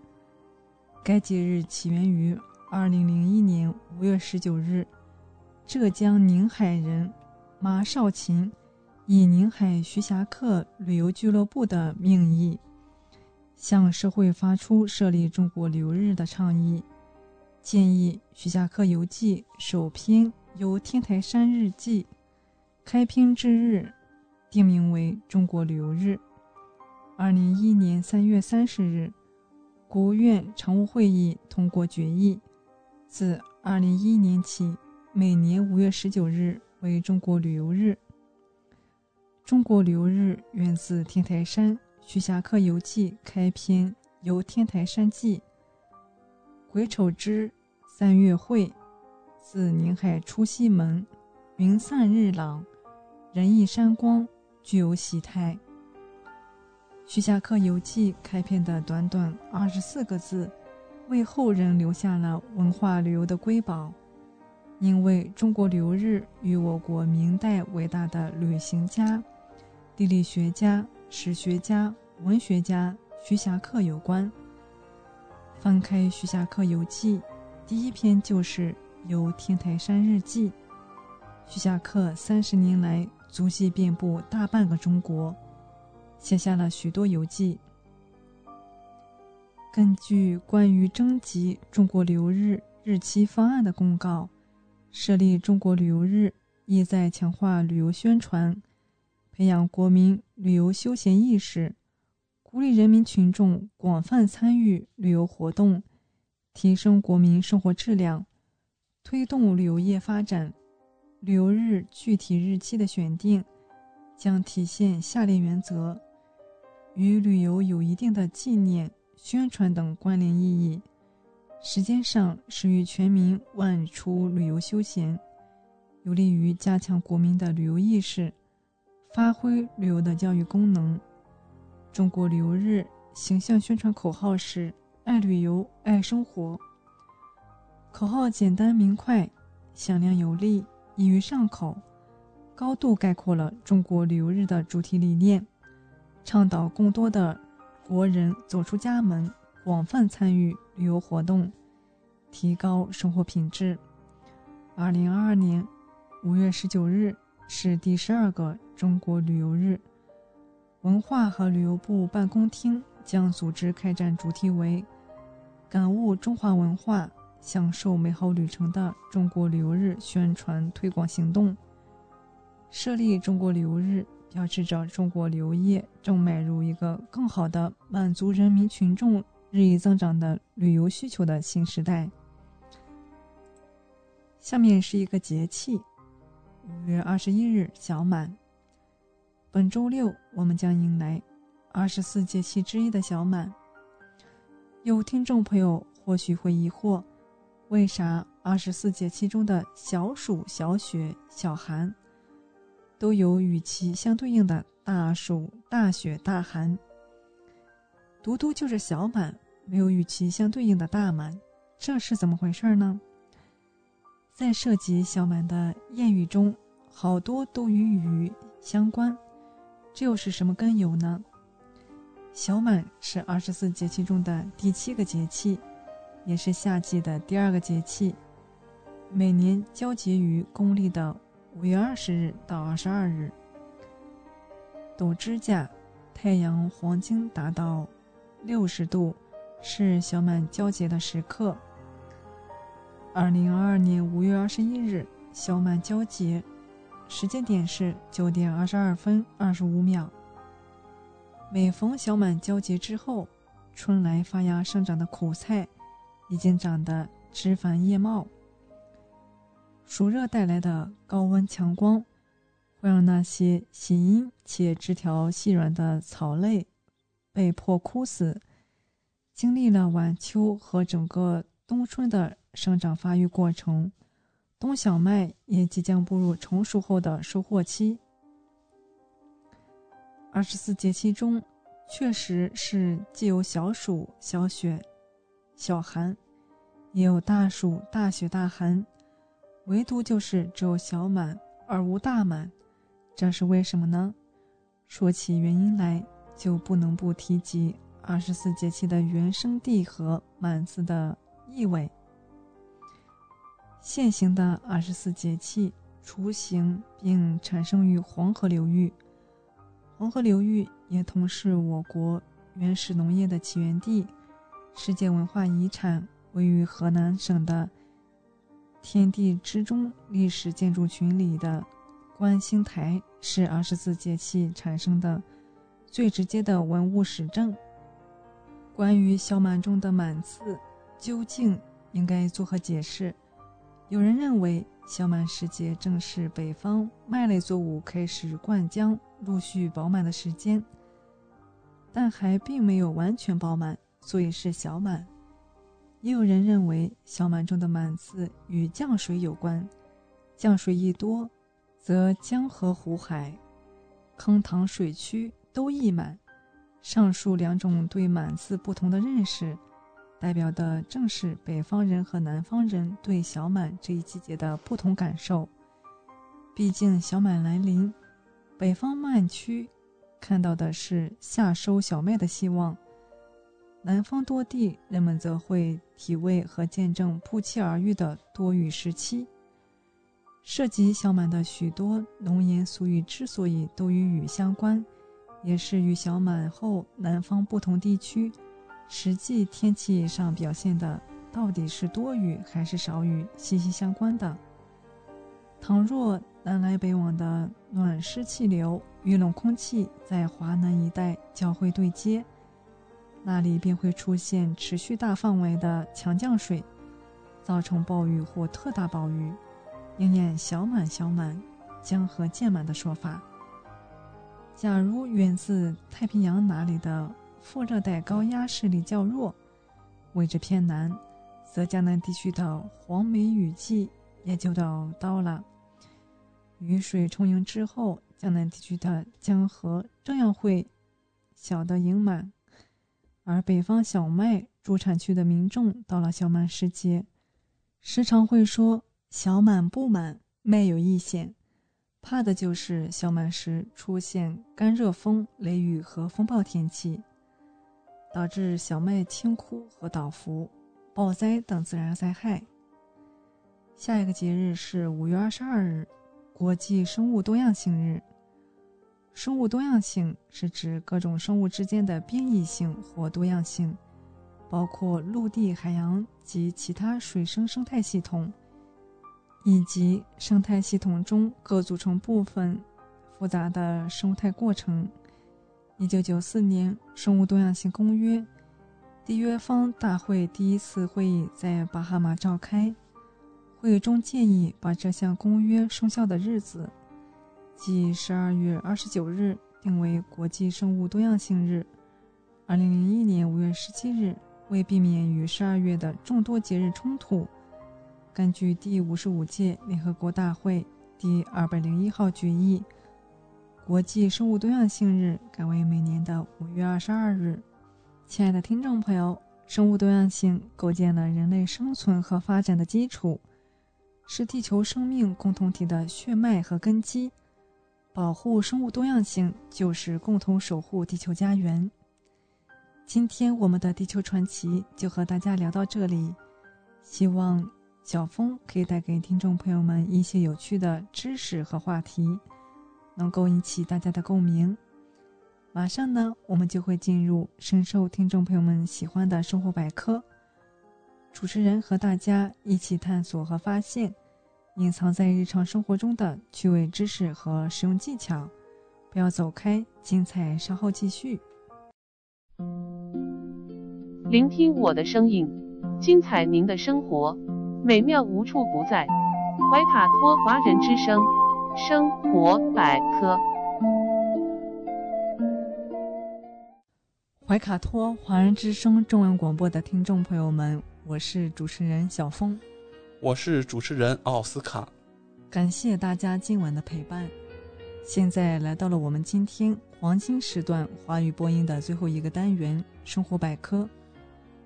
Speaker 5: 该节日起源于二零零一年五月十九日，浙江宁海人。马少勤以宁海徐霞客旅游俱乐部的名义，向社会发出设立中国旅游日的倡议，建议《徐霞客游记》首篇由天台山日记开篇之日定名为中国旅游日。二零一一年三月三十日，国务院常务会议通过决议，自二零一一年起，每年五月十九日。为中国旅游日。中国旅游日源自天台山《徐霞客游记》开篇由天台山记。癸丑之三月会，自宁海出西门，云散日朗，人意山光，具有喜态。《徐霞客游记》开篇的短短二十四个字，为后人留下了文化旅游的瑰宝。因为中国留日与我国明代伟大的旅行家、地理学家、史学家、文学家徐霞客有关。翻开《徐霞客游记》，第一篇就是《游天台山日记》。徐霞客三十年来足迹遍布大半个中国，写下了许多游记。根据关于征集中国留日日期方案的公告。设立中国旅游日，意在强化旅游宣传，培养国民旅游休闲意识，鼓励人民群众广泛参与旅游活动，提升国民生活质量，推动旅游业发展。旅游日具体日期的选定，将体现下列原则：与旅游有一定的纪念、宣传等关联意义。时间上适于全民外出旅游休闲，有利于加强国民的旅游意识，发挥旅游的教育功能。中国旅游日形象宣传口号是“爱旅游，爱生活”。口号简单明快，响亮有力，易于上口，高度概括了中国旅游日的主题理念，倡导更多的国人走出家门。广泛参与旅游活动，提高生活品质。二零二二年五月十九日是第十二个中国旅游日，文化和旅游部办公厅将组织开展主题为“感悟中华文化，享受美好旅程”的中国旅游日宣传推广行动。设立中国旅游日，标志着中国旅游业正迈入一个更好的满足人民群众日益增长的旅游需求的新时代。下面是一个节气，五月二十一日小满。本周六我们将迎来二十四节气之一的小满。有听众朋友或许会疑惑，为啥二十四节气中的小暑、小雪、小寒，都有与其相对应的大暑、大雪、大寒，独独就是小满没有与其相对应的大满，这是怎么回事呢？在涉及小满的谚语中，好多都与雨相关，这又是什么根由呢？小满是二十四节气中的第七个节气，也是夏季的第二个节气，每年交接于公历的五月二十日到二十二日。斗指甲，太阳黄金达到六十度，是小满交接的时刻。二零二二年五月二十一日，小满交接，时间点是九点二十二分二十五秒。每逢小满交接之后，春来发芽生长的苦菜已经长得枝繁叶茂。暑热带来的高温强光，会让那些喜阴且枝条细软的草类被迫枯死。经历了晚秋和整个冬春的生长发育过程，冬小麦也即将步入成熟后的收获期。二十四节气中，确实是既有小暑、小雪、小寒，也有大暑、大雪、大寒，唯独就是只有小满而无大满，这是为什么呢？说起原因来，就不能不提及二十四节气的原生地和“满”字的意味。现行的二十四节气雏形并产生于黄河流域。黄河流域也同是我国原始农业的起源地，世界文化遗产位于河南省的天地之中历史建筑群里的观星台，是二十四节气产生的最直接的文物史证。关于小满中的“满”字，究竟应该作何解释？有人认为，小满时节正是北方麦类作物开始灌浆。陆续饱满的时间，但还并没有完全饱满，所以是小满。也有人认为，小满中的“满”字与降水有关，降水一多，则江河湖海、坑塘水区都溢满。上述两种对“满”字不同的认识，代表的正是北方人和南方人对小满这一季节的不同感受。毕竟，小满来临。北方漫区看到的是夏收小麦的希望，南方多地人们则会体味和见证不期而遇的多雨时期。涉及小满的许多农言俗语之所以都与雨相关，也是与小满后南方不同地区实际天气上表现的到底是多雨还是少雨息息相关的。倘若南来北往的暖湿气流与冷空气在华南一带交汇对接，那里便会出现持续大范围的强降水，造成暴雨或特大暴雨，应验“小满小满，江河渐满”的说法。假如源自太平洋哪里的副热带高压势力较弱，位置偏南，则江南地区的黄梅雨季也就到到了。雨水充盈之后，江南地区的江河照样会小的盈满，而北方小麦主产区的民众到了小满时节，时常会说“小满不满，麦有异险”，怕的就是小满时出现干热风、雷雨和风暴天气，导致小麦倾枯和倒伏、暴灾等自然灾害。下一个节日是五月二十二日。国际生物多样性日。生物多样性是指各种生物之间的变异性或多样性，包括陆地、海洋及其他水生生态系统，以及生态系统中各组成部分复杂的生态过程。一九九四年，生物多样性公约缔约方大会第一次会议在巴哈马召开。会议中建议把这项公约生效的日子，即十二月二十九日，定为国际生物多样性日。二零零一年五月十七日，为避免与十二月的众多节日冲突，根据第五十五届联合国大会第二百零一号决议。国际生物多样性日改为每年的五月二十二日。亲爱的听众朋友，生物多样性构建了人类生存和发展的基础，是地球生命共同体的血脉和根基。保护生物多样性就是共同守护地球家园。今天我们的地球传奇就和大家聊到这里，希望小峰可以带给听众朋友们一些有趣的知识和话题。能够引起大家的共鸣。马上呢，我们就会进入深受听众朋友们喜欢的生活百科。主持人和大家一起探索和发现隐藏在日常生活中的趣味知识和实用技巧。不要走开，精彩稍后继续。
Speaker 10: 聆听我的声音，精彩您的生活，美妙无处不在。怀卡托华人之声。生活百科，
Speaker 5: 怀卡托华人之声中文广播的听众朋友们，我是主持人小峰，
Speaker 3: 我是主持人奥斯卡，
Speaker 5: 感谢大家今晚的陪伴。现在来到了我们今天黄金时段华语播音的最后一个单元——生活百科。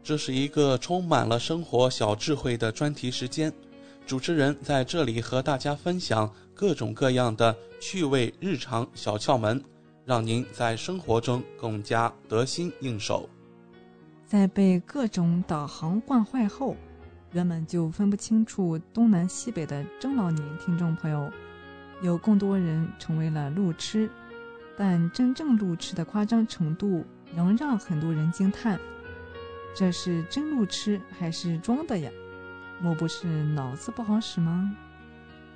Speaker 3: 这是一个充满了生活小智慧的专题时间，主持人在这里和大家分享。各种各样的趣味日常小窍门，让您在生活中更加得心应手。
Speaker 5: 在被各种导航惯坏后，人们就分不清楚东南西北的中老年听众朋友，有更多人成为了路痴，但真正路痴的夸张程度仍让很多人惊叹：这是真路痴还是装的呀？莫不是脑子不好使吗？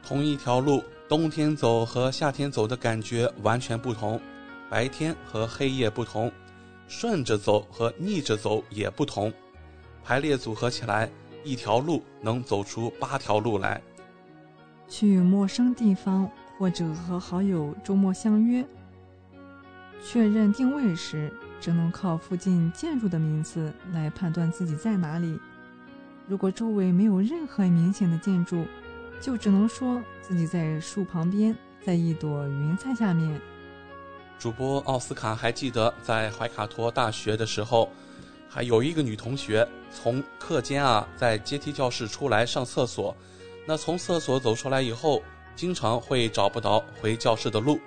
Speaker 3: 同一条路，冬天走和夏天走的感觉完全不同，白天和黑夜不同，顺着走和逆着走也不同，排列组合起来，一条路能走出八条路来。
Speaker 5: 去陌生地方或者和好友周末相约，确认定位时，只能靠附近建筑的名字来判断自己在哪里。如果周围没有任何明显的建筑，就只能说自己在树旁边，在一朵云彩下面。
Speaker 3: 主播奥斯卡还记得，在怀卡托大学的时候，还有一个女同学从课间啊，在阶梯教室出来上厕所，那从厕所走出来以后，经常会找不到回教室的路。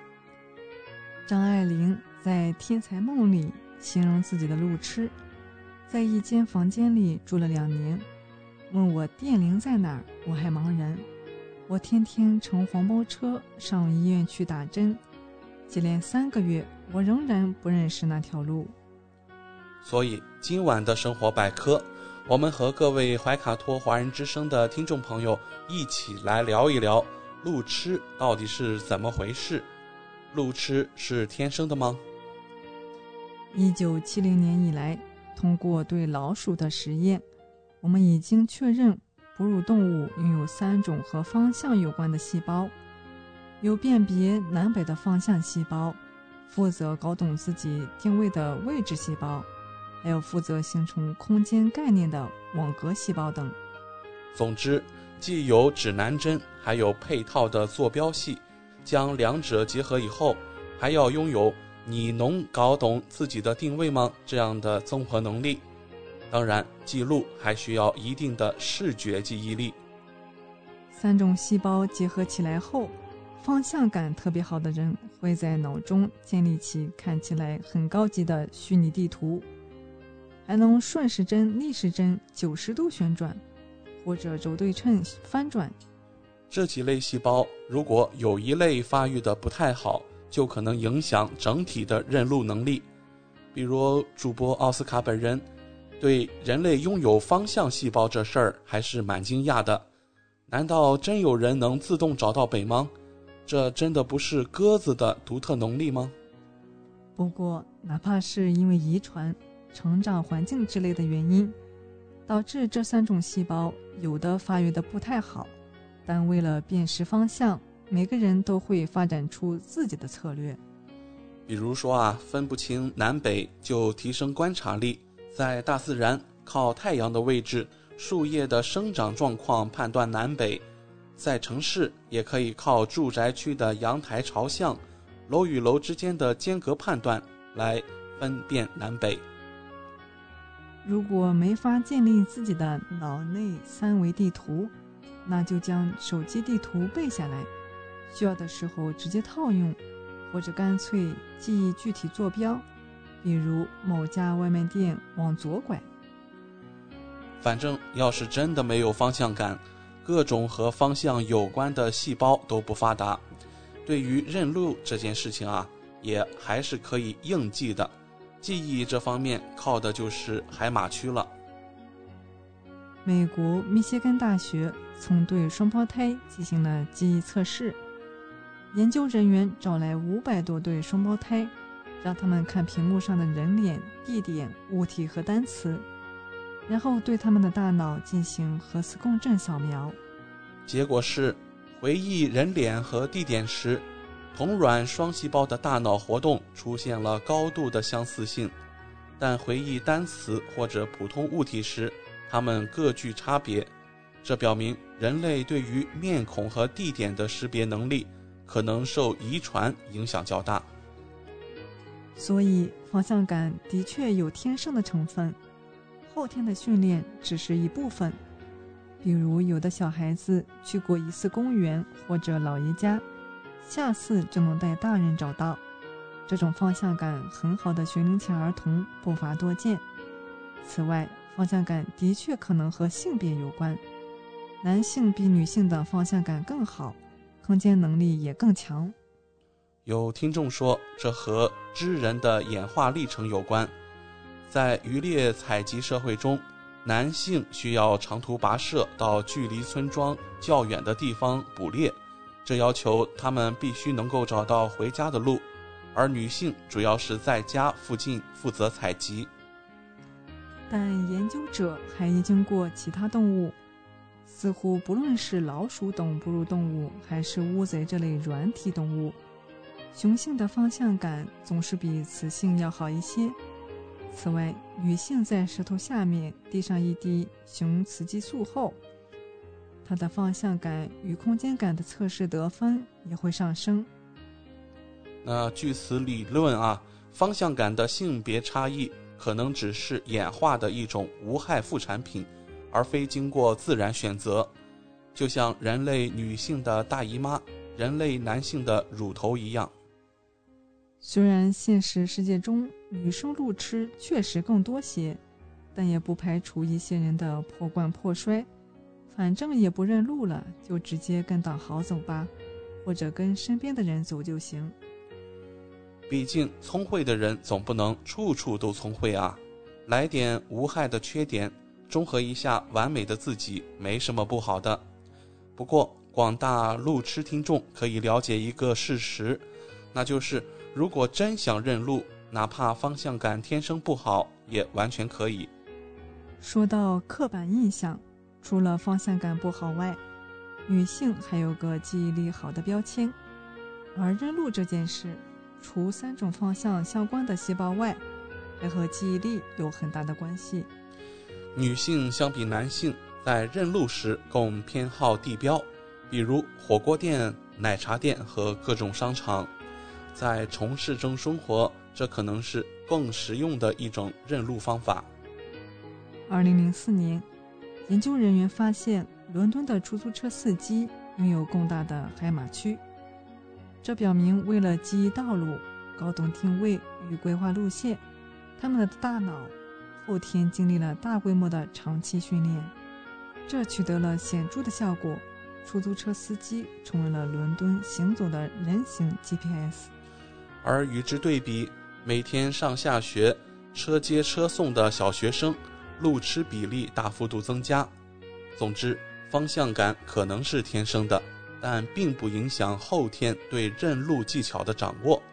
Speaker 5: 张爱玲在《天才梦》里形容自己的路痴，在一间房间里住了两年，问我电铃在哪儿，我还茫然。我天天乘黄包车上医院去打针，接连三个月，我仍然不认识那条路。
Speaker 3: 所以今晚的生活百科，我们和各位怀卡托华人之声的听众朋友一起来聊一聊路痴到底是怎么回事？路痴是天生的吗？
Speaker 5: 一九七零年以来，通过对老鼠的实验，我们已经确认。哺乳动物拥有三种和方向有关的细胞，有辨别南北的方向细胞，负责搞懂自己定位的位置细胞，还有负责形成空间概念的网格细胞等。
Speaker 3: 总之，既有指南针，还有配套的坐标系，将两者结合以后，还要拥有“你能搞懂自己的定位吗”这样的综合能力。当然，记录还需要一定的视觉记忆力。
Speaker 5: 三种细胞结合起来后，方向感特别好的人会在脑中建立起看起来很高级的虚拟地图，还能顺时针、逆时针九十度旋转，或者轴对称翻转。
Speaker 3: 这几类细胞如果有一类发育的不太好，就可能影响整体的认路能力。比如主播奥斯卡本人。对人类拥有方向细胞这事儿还是蛮惊讶的，难道真有人能自动找到北吗？这真的不是鸽子的独特能力吗？
Speaker 5: 不过，哪怕是因为遗传、成长环境之类的原因，导致这三种细胞有的发育的不太好，但为了辨识方向，每个人都会发展出自己的策略。
Speaker 3: 比如说啊，分不清南北就提升观察力，在大自然靠太阳的位置、树叶的生长状况判断南北；在城市也可以靠住宅区的阳台朝向、楼与楼之间的间隔判断来分辨南北。
Speaker 5: 如果没法建立自己的脑内三维地图，那就将手机地图背下来，需要的时候直接套用。或者干脆记忆具体坐标，比如某家外卖店往左拐。
Speaker 3: 反正要是真的没有方向感，各种和方向有关的细胞都不发达。对于认路这件事情啊，也还是可以硬记的。记忆这方面靠的就是海马区了。
Speaker 5: 美国密歇根大学曾对双胞胎进行了记忆测试。研究人员找来五百多对双胞胎，让他们看屏幕上的人脸、地点、物体和单词，然后对他们的大脑进行核磁共振扫描。
Speaker 3: 结果是，回忆人脸和地点时，同卵双细胞的大脑活动出现了高度的相似性，但回忆单词或者普通物体时，它们各具差别。这表明人类对于面孔和地点的识别能力。可能受遗传影响较大，
Speaker 5: 所以方向感的确有天生的成分，后天的训练只是一部分。比如，有的小孩子去过一次公园或者姥爷家，下次就能带大人找到。这种方向感很好的学龄前儿童不乏多见。此外，方向感的确可能和性别有关，男性比女性的方向感更好。空间能力也更强。
Speaker 3: 有听众说，这和知人的演化历程有关。在渔猎采集社会中，男性需要长途跋涉到距离村庄较远的地方捕猎，这要求他们必须能够找到回家的路；而女性主要是在家附近负责采集。
Speaker 5: 但研究者还研究过其他动物。似乎不论是老鼠等哺乳动物，还是乌贼这类软体动物，雄性的方向感总是比雌性要好一些。此外，女性在舌头下面滴上一滴雄雌激素后，她的方向感与空间感的测试得分也会上升。
Speaker 3: 那据此理论啊，方向感的性别差异可能只是演化的一种无害副产品。而非经过自然选择，就像人类女性的大姨妈、人类男性的乳头一样。
Speaker 5: 虽然现实世界中女生路痴确实更多些，但也不排除一些人的破罐破摔。反正也不认路了，就直接跟导航走吧，或者跟身边的人走就行。
Speaker 3: 毕竟聪慧的人总不能处处都聪慧啊，来点无害的缺点。中和一下完美的自己没什么不好的，不过广大路痴听众可以了解一个事实，那就是如果真想认路，哪怕方向感天生不好，也完全可以。
Speaker 5: 说到刻板印象，除了方向感不好外，女性还有个记忆力好的标签，而认路这件事，除三种方向相关的细胞外，还和记忆力有很大的关系。
Speaker 3: 女性相比男性，在认路时更偏好地标，比如火锅店、奶茶店和各种商场。在城市中生活，这可能是更实用的一种认路方法。
Speaker 5: 二零零四年，研究人员发现，伦敦的出租车司机拥有更大的海马区，这表明为了记忆道路、高懂定位与规划路线，他们的大脑。后天经历了大规模的长期训练，这取得了显著的效果。出租车司机成为了伦敦行走的人形 GPS。
Speaker 3: 而与之对比，每天上下学、车接车送的小学生，路痴比例大幅度增加。总之，方向感可能是天生的，但并不影响后天对认路技巧的掌握。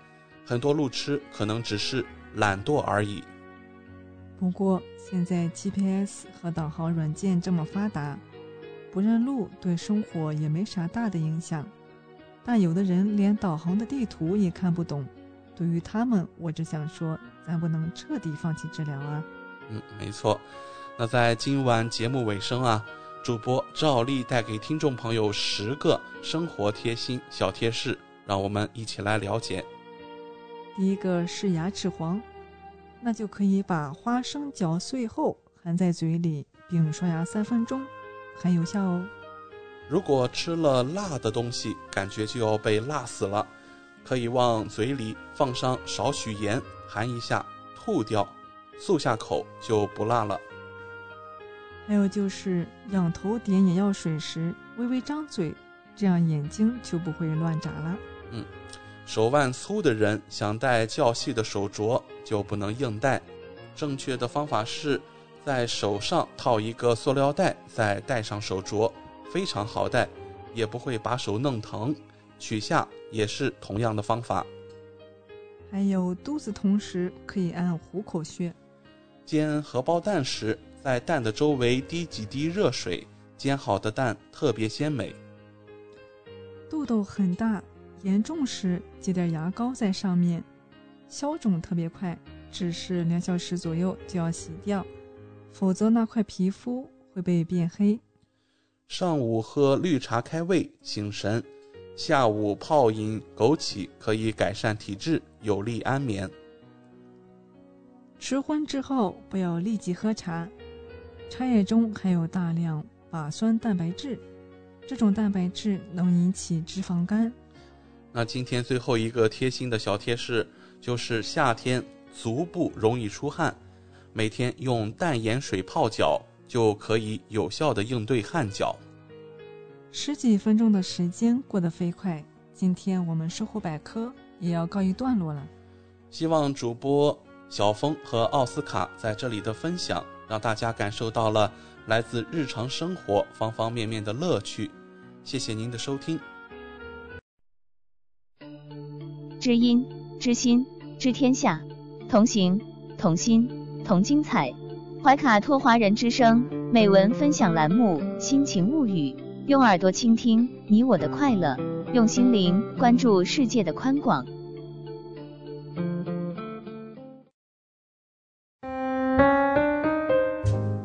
Speaker 3: 很多路痴可能只是懒惰而已。
Speaker 5: 不过，现在 GPS 和导航软件这么发达，不认路对生活也没啥大的影响。但有的人连导航的地图也看不懂，对于他们，我只想说，咱不能彻底放弃治疗啊。
Speaker 3: 嗯，没错。那在今晚节目尾声啊，主播照例带给听众朋友十个生活贴心小贴士，让我们一起来了解。
Speaker 5: 第一个是牙齿黄，那就可以把花生嚼碎后含在嘴里，并刷牙三分钟，很有效哦。
Speaker 3: 如果吃了辣的东西，感觉就要被辣死了，可以往嘴里放上少许盐，含一下，吐掉，漱下口就不辣了。
Speaker 5: 还有就是仰头点眼药水时，微微张嘴，这样眼睛就不会乱眨了。
Speaker 3: 嗯。手腕粗的人想戴较细的手镯就不能硬戴，正确的方法是在手上套一个塑料袋，再戴上手镯，非常好戴，也不会把手弄疼。取下也是同样的方法。
Speaker 5: 还有肚子痛时可以按虎口穴。
Speaker 3: 煎荷包蛋时，在蛋的周围滴几滴热水，煎好的蛋特别鲜美。
Speaker 5: 肚兜很大。严重时挤点牙膏在上面，消肿特别快，只是两小时左右就要洗掉，否则那块皮肤会被变黑。
Speaker 3: 上午喝绿茶开胃醒神，下午泡饮枸杞可以改善体质，有利安眠。
Speaker 5: 吃荤之后不要立即喝茶，茶叶中含有大量靶酸蛋白质，这种蛋白质能引起脂肪肝。
Speaker 3: 那今天最后一个贴心的小贴士就是夏天足部容易出汗，每天用淡盐水泡脚就可以有效的应对汗脚。
Speaker 5: 十几分钟的时间过得飞快，今天我们生活百科也要告一段落了。
Speaker 3: 希望主播小峰和奥斯卡在这里的分享，让大家感受到了来自日常生活方方面面的乐趣。谢谢您的收听。
Speaker 2: 知音、知心、知天下，同行、同心、同精彩。怀卡托华人之声美文分享栏目《心情物语》，用耳朵倾听你我的快乐，用心灵关注世界的宽广。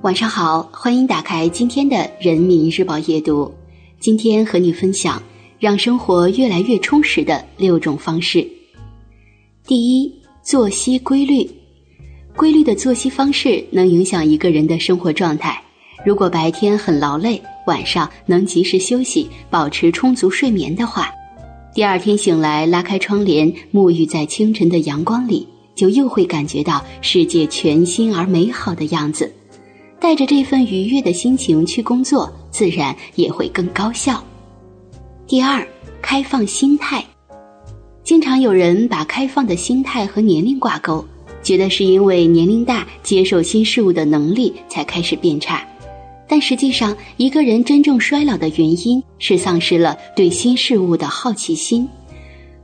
Speaker 11: 晚上好，欢迎打开今天的《人民日报》夜读。今天和你分享。让生活越来越充实的六种方式。第一，作息规律。规律的作息方式能影响一个人的生活状态。如果白天很劳累，晚上能及时休息，保持充足睡眠的话，第二天醒来，拉开窗帘，沐浴在清晨的阳光里，就又会感觉到世界全新而美好的样子。带着这份愉悦的心情去工作，自然也会更高效。第二，开放心态。经常有人把开放的心态和年龄挂钩，觉得是因为年龄大，接受新事物的能力才开始变差。但实际上，一个人真正衰老的原因是丧失了对新事物的好奇心。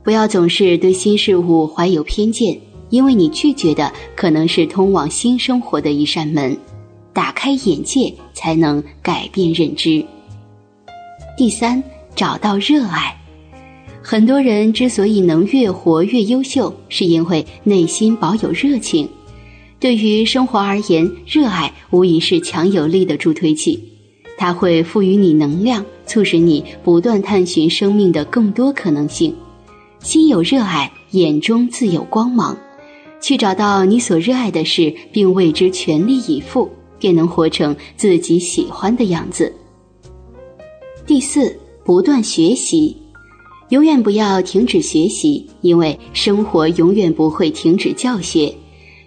Speaker 11: 不要总是对新事物怀有偏见，因为你拒绝的可能是通往新生活的一扇门。打开眼界，才能改变认知。第三。找到热爱，很多人之所以能越活越优秀，是因为内心保有热情。对于生活而言，热爱无疑是强有力的助推器，它会赋予你能量，促使你不断探寻生命的更多可能性。心有热爱，眼中自有光芒。去找到你所热爱的事，并为之全力以赴，便能活成自己喜欢的样子。第四。不断学习，永远不要停止学习，因为生活永远不会停止教学。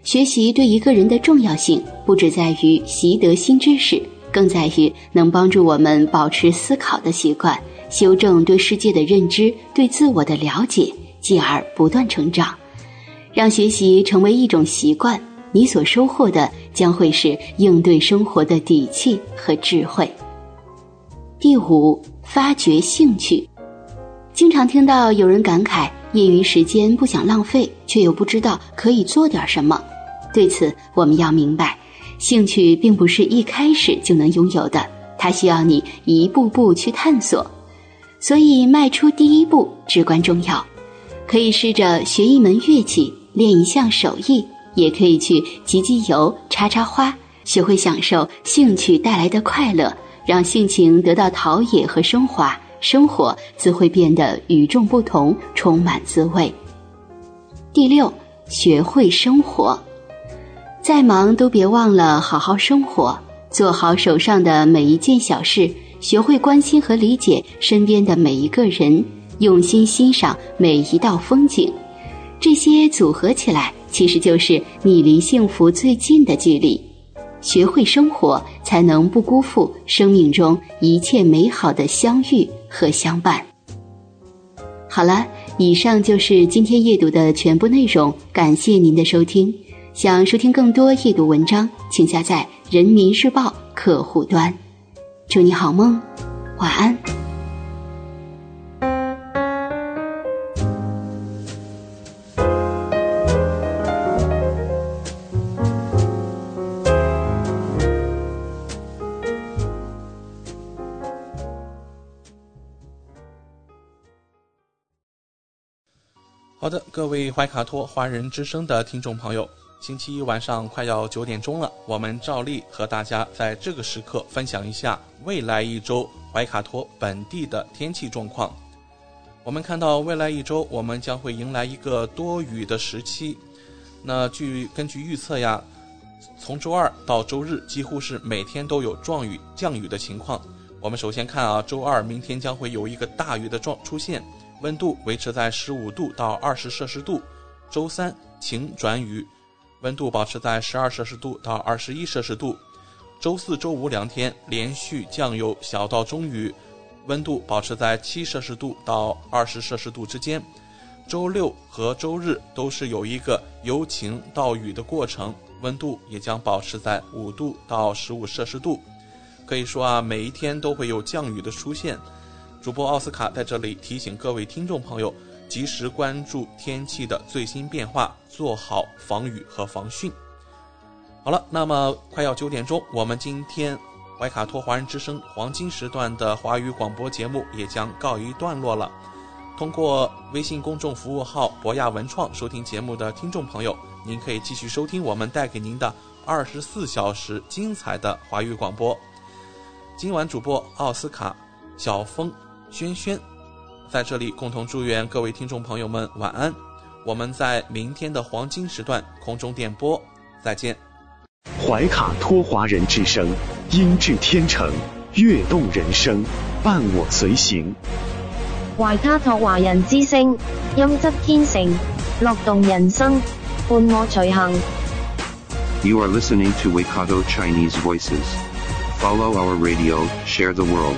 Speaker 11: 学习对一个人的重要性，不只在于习得新知识，更在于能帮助我们保持思考的习惯，修正对世界的认知，对自我的了解，继而不断成长。让学习成为一种习惯，你所收获的将会是应对生活的底气和智慧。第五。发掘兴趣，经常听到有人感慨，业余时间不想浪费，却又不知道可以做点什么。对此，我们要明白，兴趣并不是一开始就能拥有的，它需要你一步步去探索。所以，迈出第一步至关重要。可以试着学一门乐器，练一项手艺；也可以去集集邮、插插花，学会享受兴趣带来的快乐，让性情得到陶冶和升华，生活自会变得与众不同，充满滋味。第六，学会生活。再忙都别忘了好好生活，做好手上的每一件小事，学会关心和理解身边的每一个人，用心欣赏每一道风景。这些组合起来，其实就是你离幸福最近的距离。学会生活，才能不辜负生命中一切美好的相遇和相伴。好了，以上就是今天阅读的全部内容，感谢您的收听。想收听更多阅读文章，请下载人民日报客户端。祝你好梦，晚安。
Speaker 3: 好的，各位怀卡托华人之声的听众朋友。星期一晚上快要九点钟了，我们照例和大家在这个时刻分享一下未来一周怀卡托本地的天气状况。我们看到未来一周，我们将会迎来一个多雨的时期。那据根据预测呀，从周二到周日，几乎是每天都有状雨降雨的情况。我们首先看啊，周二明天将会有一个大雨的状出现，温度维持在十五度到二十摄氏度。周三晴转雨。温度保持在十二摄氏度到二十一摄氏度，周四周五两天连续降有小到中雨，温度保持在七摄氏度到二十摄氏度之间。周六和周日都是有一个由晴到雨的过程，温度也将保持在五度到十五摄氏度。可以说啊，每一天都会有降雨的出现。主播奥斯卡在这里提醒各位听众朋友。及时关注天气的最新变化，做好防雨和防汛。好了，那么快要九点钟，我们今天怀卡托华人之声黄金时段的华语广播节目也将告一段落了。通过微信公众服务号博雅文创收听节目的听众朋友，您可以继续收听我们带给您的二十四小时精彩的华语广播。今晚主播奥斯卡、小峰、轩轩。在这里共同祝愿各位听众朋友们晚安，我们在明天的黄金时段空中电波再见。
Speaker 9: 怀卡托华人之声，音质天成，悦动人生，伴我随行。
Speaker 12: 怀卡托华人之声，音质天成，乐动人生，伴我随行。
Speaker 1: You are listening to Waikato Chinese Voices. Follow our radio, share the world.